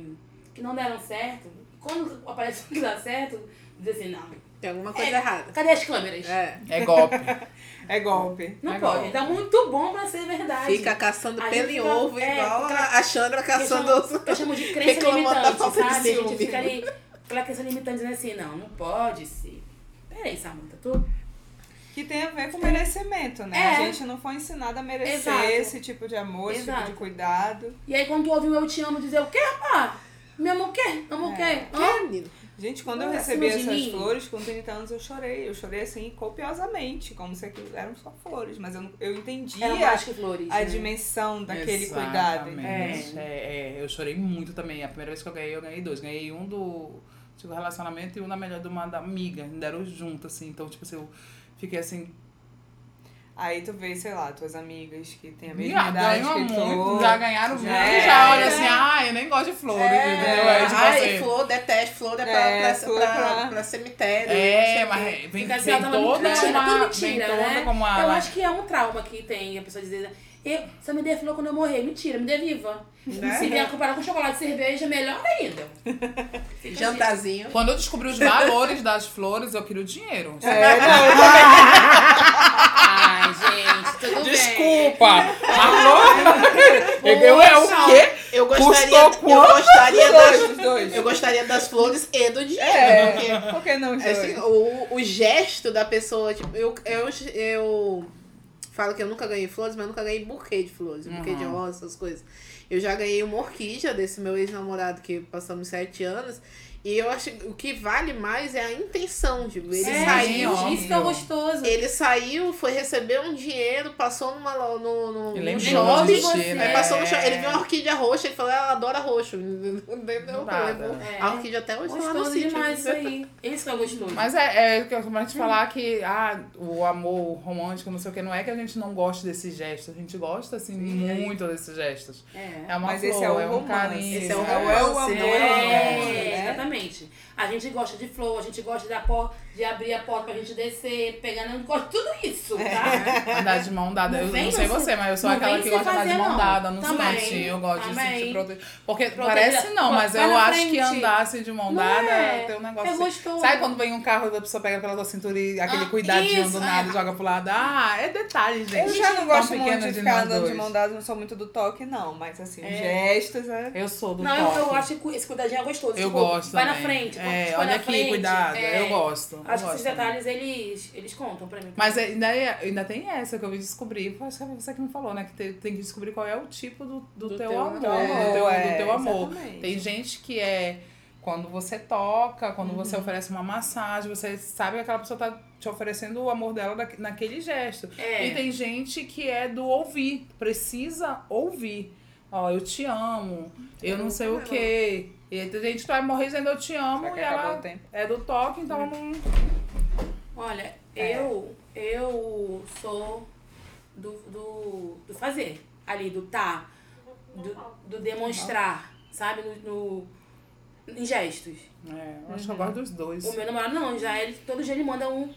que não deram certo, quando aparece um que dá certo, diz assim, não, Tem alguma coisa É. errada. cadê as câmeras? É. É golpe. É golpe. Não É pode, igual. tá muito bom pra ser verdade. Fica caçando A pelo fica- ovo, é, igual fica- a a Chandra que eu caçando chamo, que eu chamo de crença limitante. sabe? A gente fica ali, aquela questão limitante, dizendo assim, não, não pode ser. Peraí, Samanta, tu... Que tem a ver com merecimento, né? É. A gente não foi ensinada a merecer Exato. esse tipo de amor, esse tipo Exato. de cuidado. E aí quando tu ouve o eu te amo dizer o quê, rapaz? Me amor o quê? Amor o quê? É. Menino? Gente, quando eu Não, recebi essas mim. flores, com 30 anos eu chorei. Eu chorei assim, copiosamente, como se aquilo eram só flores. Mas eu, eu entendia que flores, a né? dimensão daquele cuidado. Exatamente. entendeu? É, é, eu chorei muito também. A primeira vez que eu ganhei, eu ganhei dois. Ganhei um do tipo, relacionamento e um da melhor de uma da amiga. Me deram junto, assim. Então, tipo assim, eu fiquei assim. Aí tu vê, sei lá, tuas amigas que têm a mesma Já idade ganham que muito, tu. já ganharam muito. Já e já é. olha assim, ah, eu nem gosto de flores, É, entendeu? Aí, tipo Ai, assim. flor, detesto, flor é pra, É, pra, flor pra, pra- pra cemitério. É, mas vem, Fica assim, vem tá toda mentira, uma. vem mentira, toda né? como a. Eu acho que é um trauma que tem a pessoa dizer, eu, você me flor quando eu morrer. Mentira, me dê viva. Né? Se vier comparar com chocolate e cerveja, melhor ainda. Fica Jantarzinho. Quando eu descobri os valores das flores, eu queria o dinheiro. É, não, Ai, gente, tudo bem. Desculpa! Alô? Eu é o quê? Eu Custou gostaria, eu quanto? gostaria os das, dois, eu gostaria das flores e do dinheiro. É, porque por que não? Assim, o, o gesto da pessoa, tipo, eu, eu, eu falo que eu nunca ganhei flores, mas eu nunca ganhei buquê de flores, buquê de Uhum. rosas, essas coisas. Eu já ganhei uma orquídea desse meu ex-namorado que passamos sete anos. E eu acho que o que vale mais é a intenção, tipo, ele é, saiu. óbvio. Isso que é gostoso. Ele saiu, foi receber um dinheiro, passou numa, no, no, Ele no shopping. de você. né? passou no shopping, ele viu uma orquídea roxa, ele falou, ela adora roxo. Entendeu? Levou É. A orquídea até hoje tá lá no Gostoso sítio. demais isso aí. Isso que é gostoso. Mas é, é o que eu costumo te falar que ah, o amor romântico, não sei o que, não é que a gente não goste desses gestos. A gente gosta, assim, muito desses gestos. É. É uma Mas flor, esse é o é um romance. carinho. Esse é o é o romance, amor, É, né? Exatamente. A gente gosta de flor, a gente gosta de, dar por, de abrir a porta pra gente descer, pegar, não gosta de tudo isso, tá? Andar de mão dada. Não eu não sei no- você, mas eu sou não aquela que se gosta de andar de mão não. dada. Não Também, sente. Eu gosto de sentir prote... Porque Proteger- parece não, mas vai eu na acho que frente. andar assim de mão Não dada é. tem um negócio. É assim. gostoso. Sabe quando vem um carro e a pessoa pega pela tua cintura e aquele Ah, cuidadinho isso, do nada é. e joga pro lado? Ah, é detalhe, gente. Eu já não gosto muito de de ficar andando de mão dada, não sou muito do toque, não. Mas assim, É. gestos é. Eu sou do Não, eu, eu toque. acho que esse cuidadinho é gostoso. Eu Tipo, gosto Vai na também. frente. quando É, vai olha na aqui, frente, cuidado. é. Eu gosto. Eu Acho que esses também. detalhes, eles, eles contam pra mim. Mas ainda, é- ainda tem essa que eu vim descobrir. Acho que é você que me falou, né? Que tem, tem que descobrir qual é o tipo do, do, Do teu, teu amor. amor, do, teu, é, do teu amor. exatamente. Tem gente que é quando você toca, quando Uhum. você oferece uma massagem, você sabe que aquela pessoa tá te oferecendo o amor dela naquele gesto. É. E tem gente que é do ouvir. Precisa ouvir. Ó, eu te amo. Eu não sei o quê. E tem gente que vai morrer dizendo eu te amo e ela é do toque, então não. Olha, É. eu, eu sou do, do, do fazer. Ali, do tá. Do, do demonstrar, sabe? No, no- em gestos. É, eu acho que eu gosto dos dois. O meu namorado não, já ele, todo dia ele manda um.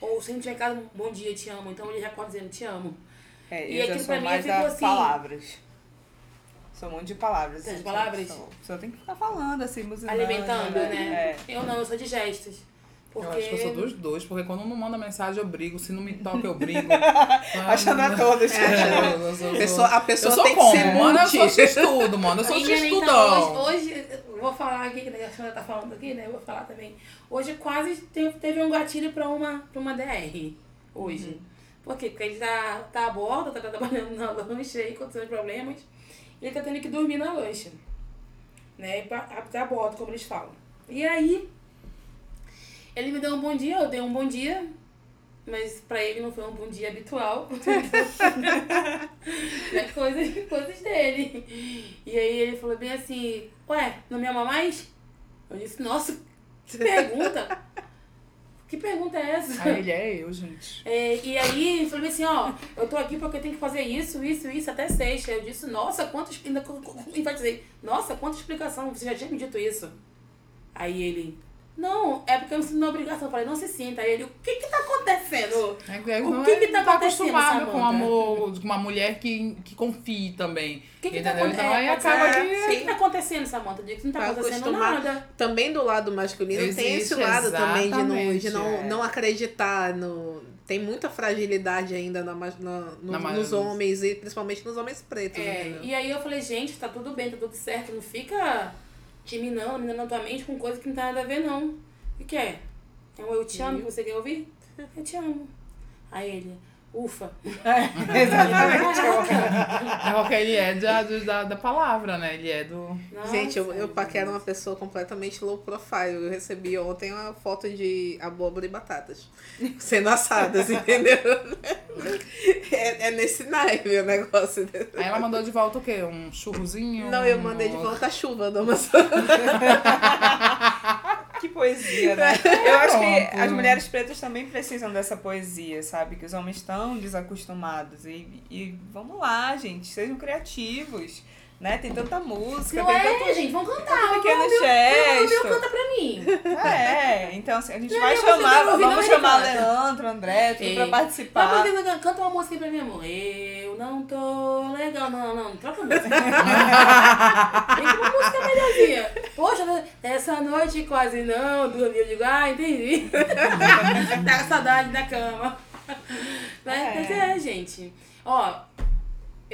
Ou se a gente tiver em casa, um bom dia, te amo. Então ele já acorda dizendo te amo. É, E aquilo pra mim ficou assim- palavras. Sou muito de palavras. Tem assim, de palavras? Sou, só tem que ficar falando, assim, buzinando. Alimentando, né? É. Eu não, eu sou de gestos. Porque... Eu acho que eu sou dos dois, porque quando não manda mensagem eu brigo, se não me toca eu brigo. Achando a todos. É, eu, eu sou- A pessoa, a pessoa eu sou tem como? que ser mano, eu sou x-tudo, mano. Eu sou E, né, então, hoje, hoje, eu vou falar aqui, que a senhora tá falando aqui, né? Eu vou falar também. Hoje quase teve, teve um gatilho pra uma, pra uma DR. Hoje. Por quê? Porque ele tá, tá a bordo, tá trabalhando na lancha aí, acontecendo problemas. Ele tá tendo que dormir na lancha. Né? A bordo, como eles falam. E aí, ele me deu um bom dia, eu dei um bom dia. Mas pra ele não foi um bom dia habitual. é coisas, coisas dele. E aí ele falou bem assim, ué, não me ama mais? Eu disse, nossa, que pergunta? Que pergunta é essa? Ah, ele é eu, gente. É, e aí bem assim, ó, eu tô aqui porque eu tenho que fazer isso, isso, isso até sexta. Eu disse, nossa, quantas. Ainda e dizer, nossa, quanta explicação, você já tinha me dito isso. Aí ele, não, é porque eu me sinto na obrigação. Eu falei, não se sinta. Aí ele, o que que tá acontecendo? É, é, O não que é- que tá não acontecendo, acostumado com amor, com uma mulher que, que confie também. O que que tá entendeu? acontecendo? Então aí É, acaba pode que... O que que tá acontecendo, Samanta? Eu digo que não tá acontecendo nada. Também do lado masculino tem esse Existe, lado também de não, de não, é. não acreditar no. Tem muita fragilidade ainda na, na- no- Na nos homens e principalmente nos homens pretos. É, entendeu? e aí eu falei, gente, tá tudo bem, tá tudo certo, não fica te minando, tua mente com coisa que não tem nada a ver, não. O que é? É um eu te amo que você quer ouvir? Eu te amo. Aí ele, ufa. Exatamente. É porque ele é da, do- da, da palavra, né? Ele é do. Gente, eu, Nossa, eu paquero uma pessoa completamente low profile. Eu recebi ontem uma foto de abóbora e batatas sendo assadas, entendeu? É, é nesse naipe o negócio. Aí ela mandou de volta o quê? Um churrozinho? Não, eu mandei de volta a chuva do Amazonas. Que poesia, né? Eu acho que as mulheres pretas também precisam dessa poesia, sabe? Que os homens estão desacostumados. E, e vamos lá, gente, sejam criativos. Né? Tem tanta música, Não tem é, tanto gente, vamos cantar. tanto pequeno Meu, meu, gesto. canta pra mim. É, então assim, a gente Não, vai chamar, ouvir, vamos chamar Leandro, André, tudo Ei. pra Vai participar. fazer, canta uma música aí pra mim, amor. Eu não tô legal. Não, não, não troca a música. Tem que uma música melhorzinha. Poxa, essa noite quase não dormi. Eu digo, ah, entendi. Tá com saudade da cama. Né? É. Mas é, gente. Ó,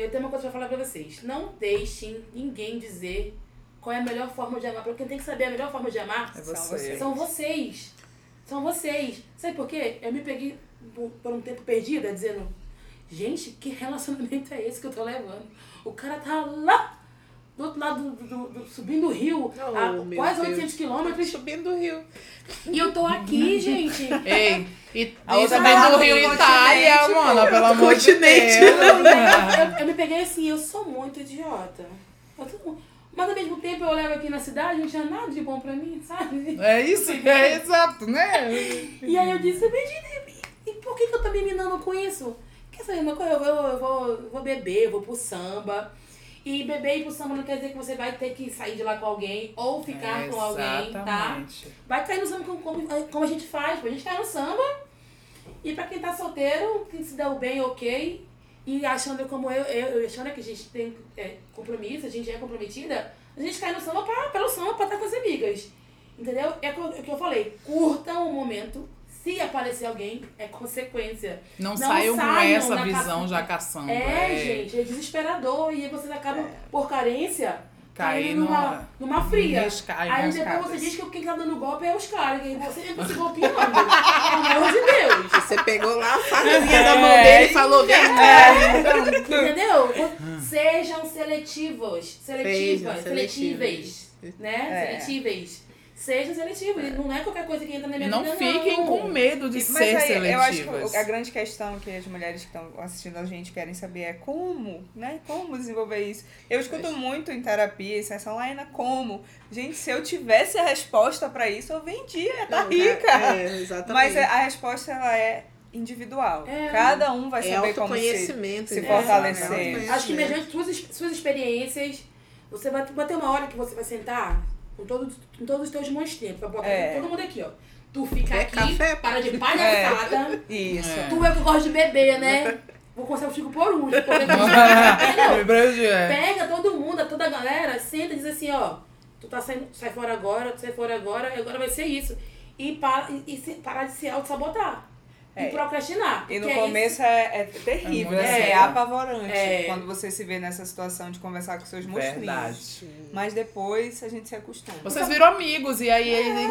eu tenho uma coisa pra falar pra vocês. Não deixem ninguém dizer qual é a melhor forma de amar. Porque quem tem que saber a melhor forma de amar É vocês. são vocês. São vocês. Sabe por quê? Eu me peguei por, por um tempo perdida, dizendo, gente, que relacionamento é esse que eu tô levando? O cara tá lá, do outro lado, do, do- do- subindo o rio, Oh, quase Deus. 800 quilômetros, Subindo do rio. e eu tô aqui, gente. Ei, e, A outra também tá do no Rio Itália, mano, pelo amor de Continente. Deus. Eu, eu- eu me peguei assim, eu sou muito idiota. Eu tô- mas ao mesmo tempo eu olhava aqui na cidade, não tinha nada de bom pra mim, sabe? É isso, é exato, né? E aí eu disse, Benedito, e por que, que eu tô me minando com isso? Quer saber uma coisa? Eu vou, eu vou, eu vou beber, eu vou pro samba. E beber e ir pro samba não quer dizer que você vai ter que sair de lá com alguém ou ficar com alguém, tá? Vai cair no samba como, como, como a gente faz. A gente cai no samba. E pra quem tá solteiro, quem se deu bem, ok. E achando como eu, eu, eu achando que a gente tem é, compromisso, a gente é comprometida, a gente cai no samba pra, pelo samba pra estar com as amigas. Entendeu? É o que eu- é o que eu falei. Curtam o momento. Se aparecer alguém, é consequência. Não, Não saiam com essa visão caça- já caçando. É, gente, é desesperador. E aí vocês acabam, por carência, Cair caindo numa, numa- fria. Aí depois você diz que quem tá dando golpe é os caras. Que você entra se golpeando. Pelo amor de Deus. Você pegou lá a facazinha da mão dele e falou, vem cá. É, entendeu? Sejam seletivos. Seletivas. Sejam Seletíveis. Né? É. Seletíveis. Sejam seletivos. Não é qualquer coisa que entra na E minha não vida, fiquem não. com medo de Mas ser aí, eu acho seletivas. que a grande questão que as mulheres que estão assistindo a gente querem saber é como, né? Como desenvolver isso. Eu escuto muito em terapia, em sessão, Laina, como? Gente, se eu tivesse a resposta pra isso, eu vendia, tá Não, rica. É, exatamente. Mas a resposta, ela é individual. É. Cada um vai é saber como se... se né? fortalecer. É autoconhecimento. Acho que mediante suas, suas experiências, você vai, vai ter uma hora que você vai sentar com todos, com todos os teus monstros pra botar É. todo mundo aqui, ó. Tu fica É aqui, café. para de palhaçada. Isso. É. Tu é que eu gosto de beber, né? Vou começar o Chico por último. é. Pega todo mundo, toda a galera, senta e diz assim, ó. Tu tá saindo, sai fora agora, tu sai fora agora, e agora vai ser isso. E, para, e, e se- parar de se auto-sabotar. É. E procrastinar. E no é começo é, é terrível, É assim, é, apavorante É. quando você se vê nessa situação de conversar com seus monstrinhos. Verdade. Mas depois a gente se acostuma. Vocês viram amigos, e aí eles.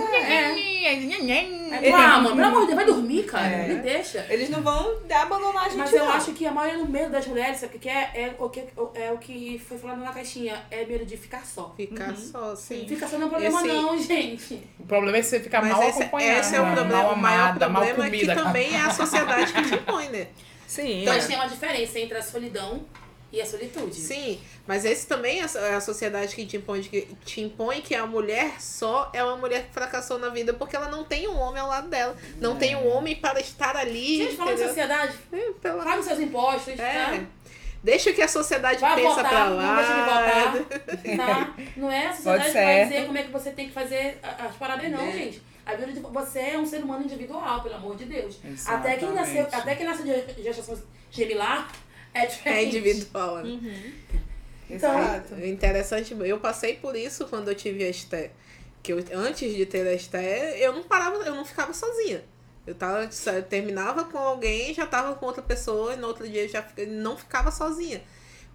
É, ah, mano, pelo amor de Deus, vai dormir, cara. É. Me deixa. Eles não vão abandonar a gente, Mas eu não. acho que a maioria do medo das mulheres, sabe o que é? É o que, é o que foi falado na caixinha. É medo de ficar só. Ficar só, sim. Ficar só não é problema Esse- não, gente. O problema é você ficar Mas mal esse, acompanhada. esse é o problema. mal o maior amada, mal problema é comida. que também é a sociedade que te impõe, né? Sim. Então é. a gente tem uma diferença entre a solidão e a solitude. Sim, mas esse também é a- é a sociedade que te impõe, que te impõe que a mulher só é uma mulher que fracassou na vida porque ela não tem um homem ao lado dela. Não tem um homem para estar ali. Gente, falando de sociedade, É, pela- paga os seus impostos, É. tá? Deixa que a sociedade Vai pensa votar, pra não lá. deixa de votar, tá? Não é a sociedade que vai dizer como é que você tem que fazer as paradas, não, É. gente. A vida de você é um ser humano individual, pelo amor de Deus. Até quem nasceu, Exatamente. até quem nasceu de gestação gemilar é É diferente. individual, né? Uhum. Então, Exato. Interessante, eu passei por isso quando eu tive a Esté. Que eu, antes de ter a Esté, eu não parava, eu não ficava sozinha. Eu tava, eu terminava com alguém, já tava com outra pessoa, e no outro dia eu já fica- não ficava sozinha.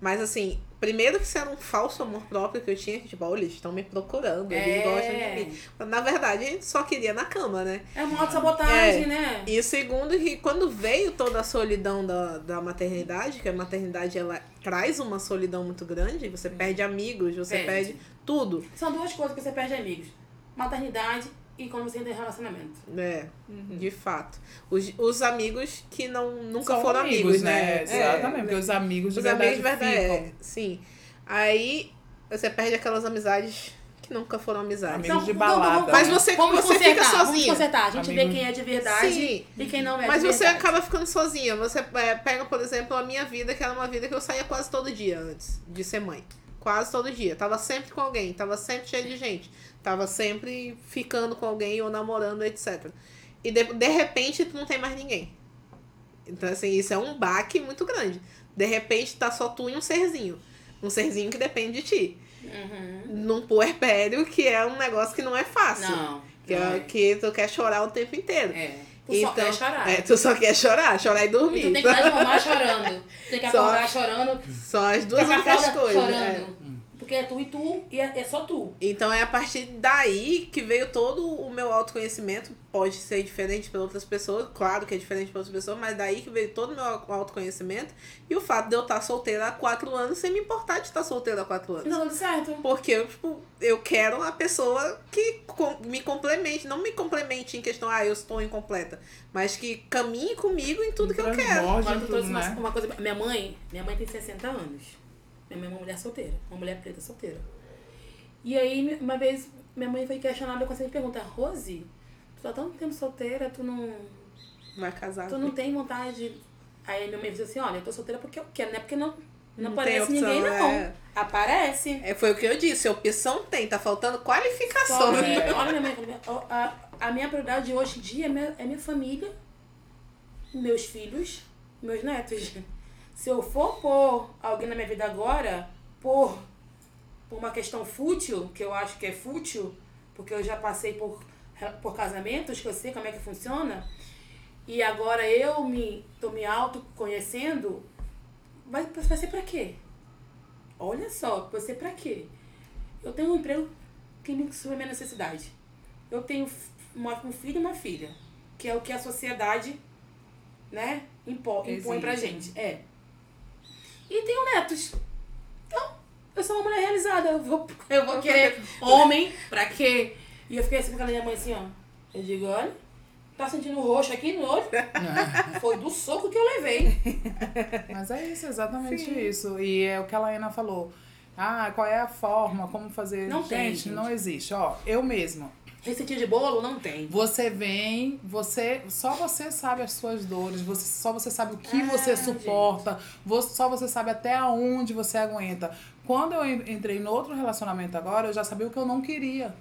Mas assim, primeiro que isso era um falso amor próprio que eu tinha, que tipo, olha, eles estão me procurando, eles É. gostam de mim. Na verdade, a gente só queria na cama, né? É uma autossabotagem, É. né? E o segundo, que quando veio toda a solidão da, da maternidade, que a maternidade ela traz uma solidão muito grande, você perde amigos, você Perde. perde tudo. São duas coisas que você perde amigos. Maternidade e quando você entra em relacionamento. É, de fato. Os, os amigos que não, nunca São foram amigos, né? Exatamente, É, porque os amigos de Os verdade amigos de verdade, ficam. é, sim. Aí você perde aquelas amizades que nunca foram amizades. Amigos de vamos- balada. Mas você- vamos você fica consertar, Vamos sozinho. consertar. A gente vê Amigos- quem é de verdade Sim. e quem não é Mas de você verdade. acaba ficando sozinha. Você é, pega, por exemplo, a minha vida, que era uma vida que eu saía quase todo dia antes de ser mãe. Quase todo dia. Tava sempre com alguém, tava sempre cheio de gente. Tava sempre ficando com alguém ou namorando, etc. E de, de repente tu não tem mais ninguém. Então, assim, isso é um baque muito grande. De repente tá só tu e um serzinho. Um serzinho que depende de ti. Uhum. Num puerpério, que é um negócio que não é fácil. Não. Que, não é, que tu quer chorar o tempo inteiro. É. Tu só quer chorar. É, tu só quer chorar, chorar e E dormir. tu tem que dar de mamar chorando. Tem que Só- acordar chorando. São as duas únicas coisas. é. Porque é tu e tu, e é, é só tu. Então é a partir daí que veio todo o meu autoconhecimento. Pode ser diferente para outras pessoas, claro que é diferente para outras pessoas, mas daí que veio todo o meu autoconhecimento e o fato de eu estar solteira há quatro anos sem me importar de estar solteira há quatro anos. tá tudo certo. Porque eu, tipo, eu quero uma pessoa que me complemente, não me complemente em questão, ah, eu estou incompleta, mas que caminhe comigo em tudo que eu quero. Uma, né? uma coisa. Minha mãe, minha mãe tem 60 anos. Minha mãe é uma mulher solteira. Uma mulher preta solteira. E aí, uma vez, minha mãe foi questionada com essa pergunta, Rose, tu tá tanto tempo solteira, tu não. Vai casar. Tu não tem vontade. de-" Aí minha mãe disse assim, olha, eu tô solteira porque eu quero, não é porque não, não, Não aparece opção, ninguém, não. é. Aparece. É, foi o que eu disse, opção tem, tá faltando qualificação. É. olha minha mãe, a, a minha prioridade hoje em dia é minha, é minha família, meus filhos, meus netos. Se eu for pôr alguém na minha vida agora, por, por uma questão fútil, que eu acho que é fútil, porque eu já passei por, por casamentos, que eu sei como é que funciona, e agora eu me tô me autoconhecendo, vai, vai ser pra quê? Olha só, vai ser pra quê? Eu tenho um emprego que me supre a minha necessidade. Eu tenho uma, um filho e uma filha, que é o que a sociedade, né, impo, impõe pra gente. É. E tenho netos. Então, eu sou uma mulher realizada. Eu vou, eu vou querer homem pra quê? E eu fiquei assim com a minha mãe assim, ó. Eu digo, olha, tá sentindo roxo aqui no olho? Foi do soco que eu levei. Mas é isso, exatamente isso. E é o que a Laena falou. Ah, qual é a forma, como fazer? Não gente, tem, gente. não existe. Ó, eu mesma. Receitinha de bolo? Não tem. Você vem, você só você sabe as suas dores, você, só você sabe o que Ah, você suporta, vo- só você sabe até aonde você aguenta. Quando eu en- entrei no outro relacionamento agora, eu já sabia o que eu não queria.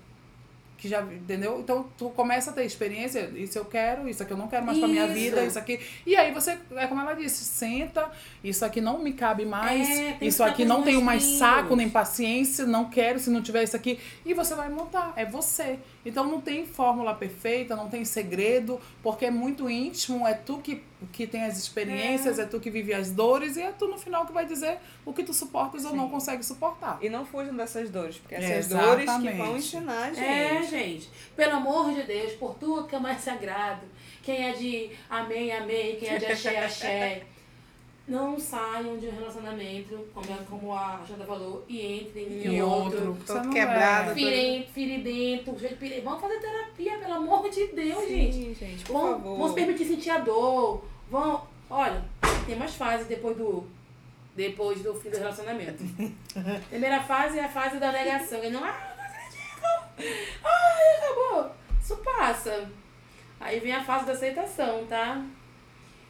Que já, entendeu? Então tu começa a ter experiência, isso eu quero, isso aqui eu não quero mais pra minha Isso. vida, isso aqui. E aí você, é como ela disse, senta, isso aqui não me cabe mais, É, isso aqui não tenho mais saco nem paciência, não quero se não tiver isso aqui. E você vai montar, é você. Então não tem fórmula perfeita, não tem segredo, porque é muito íntimo, é tu que, que tem as experiências, é. tu que vive as dores e é tu no final que vai dizer o que tu suportas ou não consegue suportar. E não fujam dessas dores, porque essas Exatamente. dores que vão ensinar a gente. É, gente. Pelo amor de Deus, por tudo que é mais sagrado. Quem é de amém, amém, quem é de axé, axé. Não saiam de um relacionamento, como, como a Janda falou, e entrem em E outro. outro. Todo quebrado, é. Firem, firidento, Vamos fazer terapia, pelo amor de Deus, gente. Sim, gente, por Vamos, favor. vamos permitir sentir a dor. Vão, olha, tem mais fases depois do depois do fim do relacionamento. Primeira fase é a fase da negação. Ele não, ah, não acredito. Ai, acabou. Isso passa. Aí vem a fase da aceitação, tá?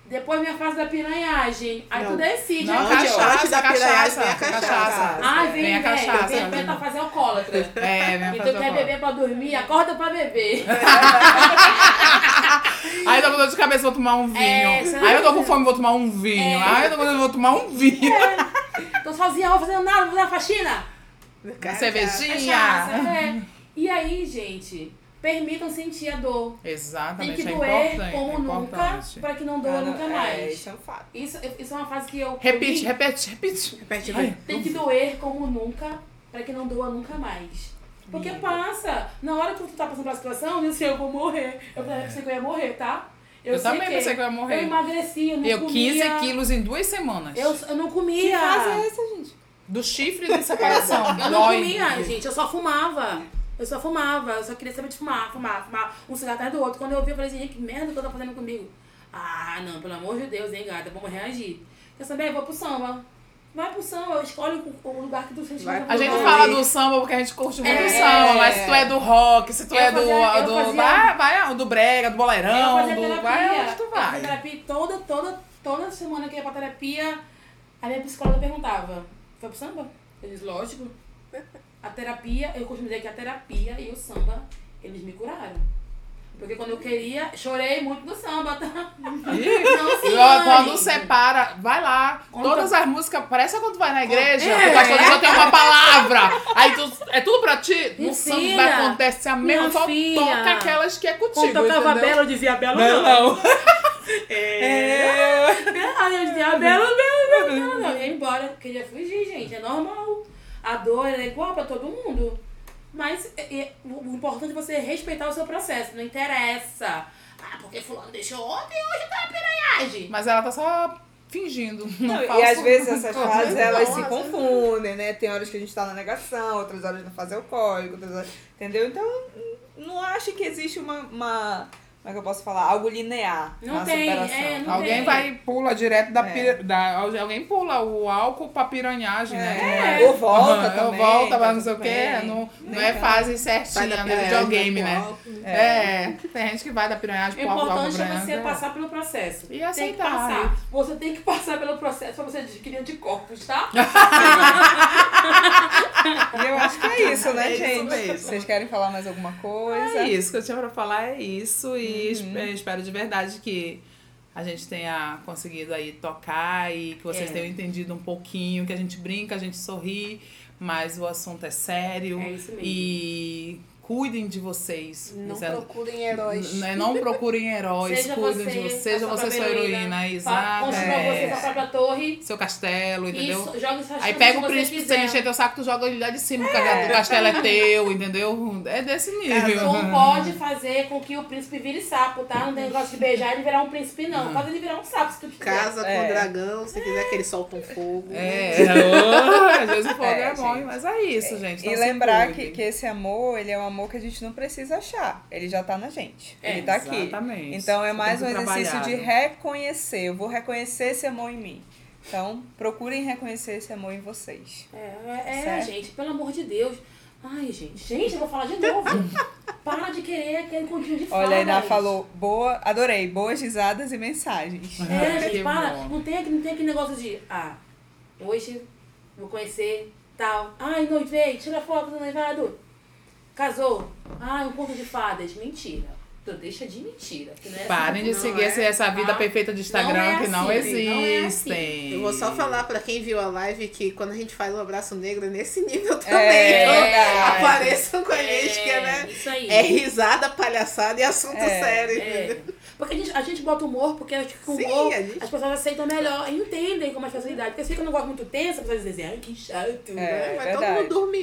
Depois vem a fase da piranhagem. Aí Não. tu decide. Não, ó. cachaça, antes da cachaça, piranhagem vem a cachaça. cachaça. Ai, vem, Vem a vem, cachaça, vem, vem pra fazer alcoólatra. É, vem E tu fazer quer uma- beber pra dormir, acorda pra beber. Aí eu tô com dor de cabeça, vou tomar um vinho. É, você não Aí eu tô com fome, vou tomar um vinho. É. Aí eu tô com dor, vou tomar um vinho. Tô sozinha, vou fazendo nada, vou fazer a faxina. Cervejinha. Cachaça, é. E aí, gente, permitam sentir a dor. Tem Exatamente, que é doer importante. como é nunca, pra que não doa Ah, nunca é, mais. isso é um fato. Isso, isso é uma frase que eu. Repete, eu li. repete, repete. Repete, Ai, vai. Tem que doer como nunca, pra que não doa nunca mais. Porque passa. Na hora que tu tá passando pela situação, eu disse, eu vou morrer. Eu pensei que eu ia morrer, tá? Eu sei também pensei que eu ia morrer. Eu emagreci, eu não Eu comia. 15 quilos em duas semanas. Eu, eu não Que comia. fase é essa, gente? Do chifre de separação. Eu não Dói. comia, gente, eu só fumava. Eu só fumava, eu só queria saber de fumar, fumar, fumar, um cigarro atrás do outro. Quando eu vi, eu falei assim, que merda que eu tô fazendo comigo? Ah, não, pelo amor de Deus, hein, gata, vamos reagir. Quer saber? Eu vou pro samba. Vai pro samba, escolhe o o lugar que tu sente Vai mais A gente fala do samba porque a gente curte muito É. samba, mas se tu é do rock, se tu Eu é do. fazia- eu do fazia- vai, vai, do brega, do Eu boleirão, do. terapia. Vai onde tu Eu vai. terapia toda, toda, toda semana que eu ia pra terapia, a minha psicóloga perguntava, foi pro samba? Eu disse, lógico. A terapia, eu costumo dizer que a terapia e o samba, eles me curaram. Porque quando eu queria, chorei muito do samba, tá? Não, E sim, ó, quando separa, vai lá. Conta. Todas as músicas, parece quando tu vai na igreja, É. o pastor só tem uma palavra. Aí tu, é tudo pra ti. No Ensina. samba acontece a mesma, só toca aquelas que é contigo. Quando tocava entendeu? Bela, eu dizia Bela Não, não. não. É. Aí eu dizia Bela, Bela, Bela, não, não. Eu ia embora, eu queria fugir, gente, é normal. A dor é igual pra todo mundo. Mas é, é, o importante é você respeitar o seu processo, não interessa. Ah, porque fulano deixou ontem e hoje tá piranhagem. Mas ela tá só fingindo. Não, Não, e às vezes essas fases elas se confundem, né? Tem horas que a gente tá na negação, outras horas na fase alcoólica, outras horas. Entendeu? Então, não acho que existe uma. uma como é que eu posso falar? Algo linear Não na tem, é, não Alguém tem. vai pula direto da, É. da alguém pula o álcool pra piranhagem, né? É, Ou volta Aham, também. Ou volta, mas não sei o quê. Não, não é fase certinha, né? piranha, Videogame, vai pro né? álcool. É. tem gente que vai da piranhagem O pro álcool, importante é você passar pelo processo. E Tem que aceitar. passar. Você tem que passar pelo processo pra você adquirir anticorpos, tá? E eu acho que é isso, né, É isso gente? mesmo. Vocês querem falar mais alguma coisa? É isso que eu tinha pra falar, é isso. E Uhum. eu espero de verdade que a gente tenha conseguido aí tocar e que vocês É. tenham entendido um pouquinho, que a gente brinca, a gente sorri, mas o assunto é sério. É isso mesmo. E cuidem de vocês. Não é- procurem heróis. Né, Não procurem heróis, Seja cuidem você, de você. a Seja você sua heroína, exato. Construa É. você sua própria torre. Seu castelo, entendeu? Isso, joga Aí pega o você príncipe, quiser. ele encher teu saco, tu joga ele lá de cima, porque o castelo é teu, entendeu? É desse nível. Tu pode fazer com que o príncipe vire sapo, tá? Não tem negócio de beijar e ele virar um príncipe, não. Pode ele virar um sapo se tu quiser. Casa É. com dragão, se quiser que ele solta um fogo. É, ô, às vezes o fogo é, É, bom, mas é isso, gente. E Então se lembrar que, que esse amor, ele é um amor que a gente não precisa achar. Ele já tá na gente. É, ele tá aqui. Exatamente. Então é mais um exercício de reconhecer. Eu vou reconhecer esse amor em mim. Então, procurem reconhecer esse amor em vocês. É, é, é, gente, pelo amor de Deus. Ai, gente. Gente, eu vou falar de novo. Para de querer aquele continho de fadas. Olha, a Iná falou, boa, adorei, boas risadas e mensagens. É, gente, Que para. bom. Não tem, aquele- não tem aquele negócio de, ah, hoje vou conhecer tal. Ai, noivei, tira foto do noivado. Casou. Ai, um conto de fadas. Mentira. Então deixa de mentira. que não é Parem assim, de não seguir é, essa, essa vida tá? perfeita de Instagram Não é que não assim, não é existem. Eu vou só falar pra quem viu a live que quando a gente faz o abraço negro é nesse nível também. É, Então, verdade. apareçam com a gente, que é, né? Isso aí. É risada, palhaçada e assunto É, sério. É. Porque a gente, a gente bota humor, porque acho que com Sim, humor gente- as pessoas aceitam melhor e entendem com mais facilidade. Porque se fica um negócio muito tenso, as pessoas dizem, ai, que chato. É, Vai todo verdade. mundo dormir.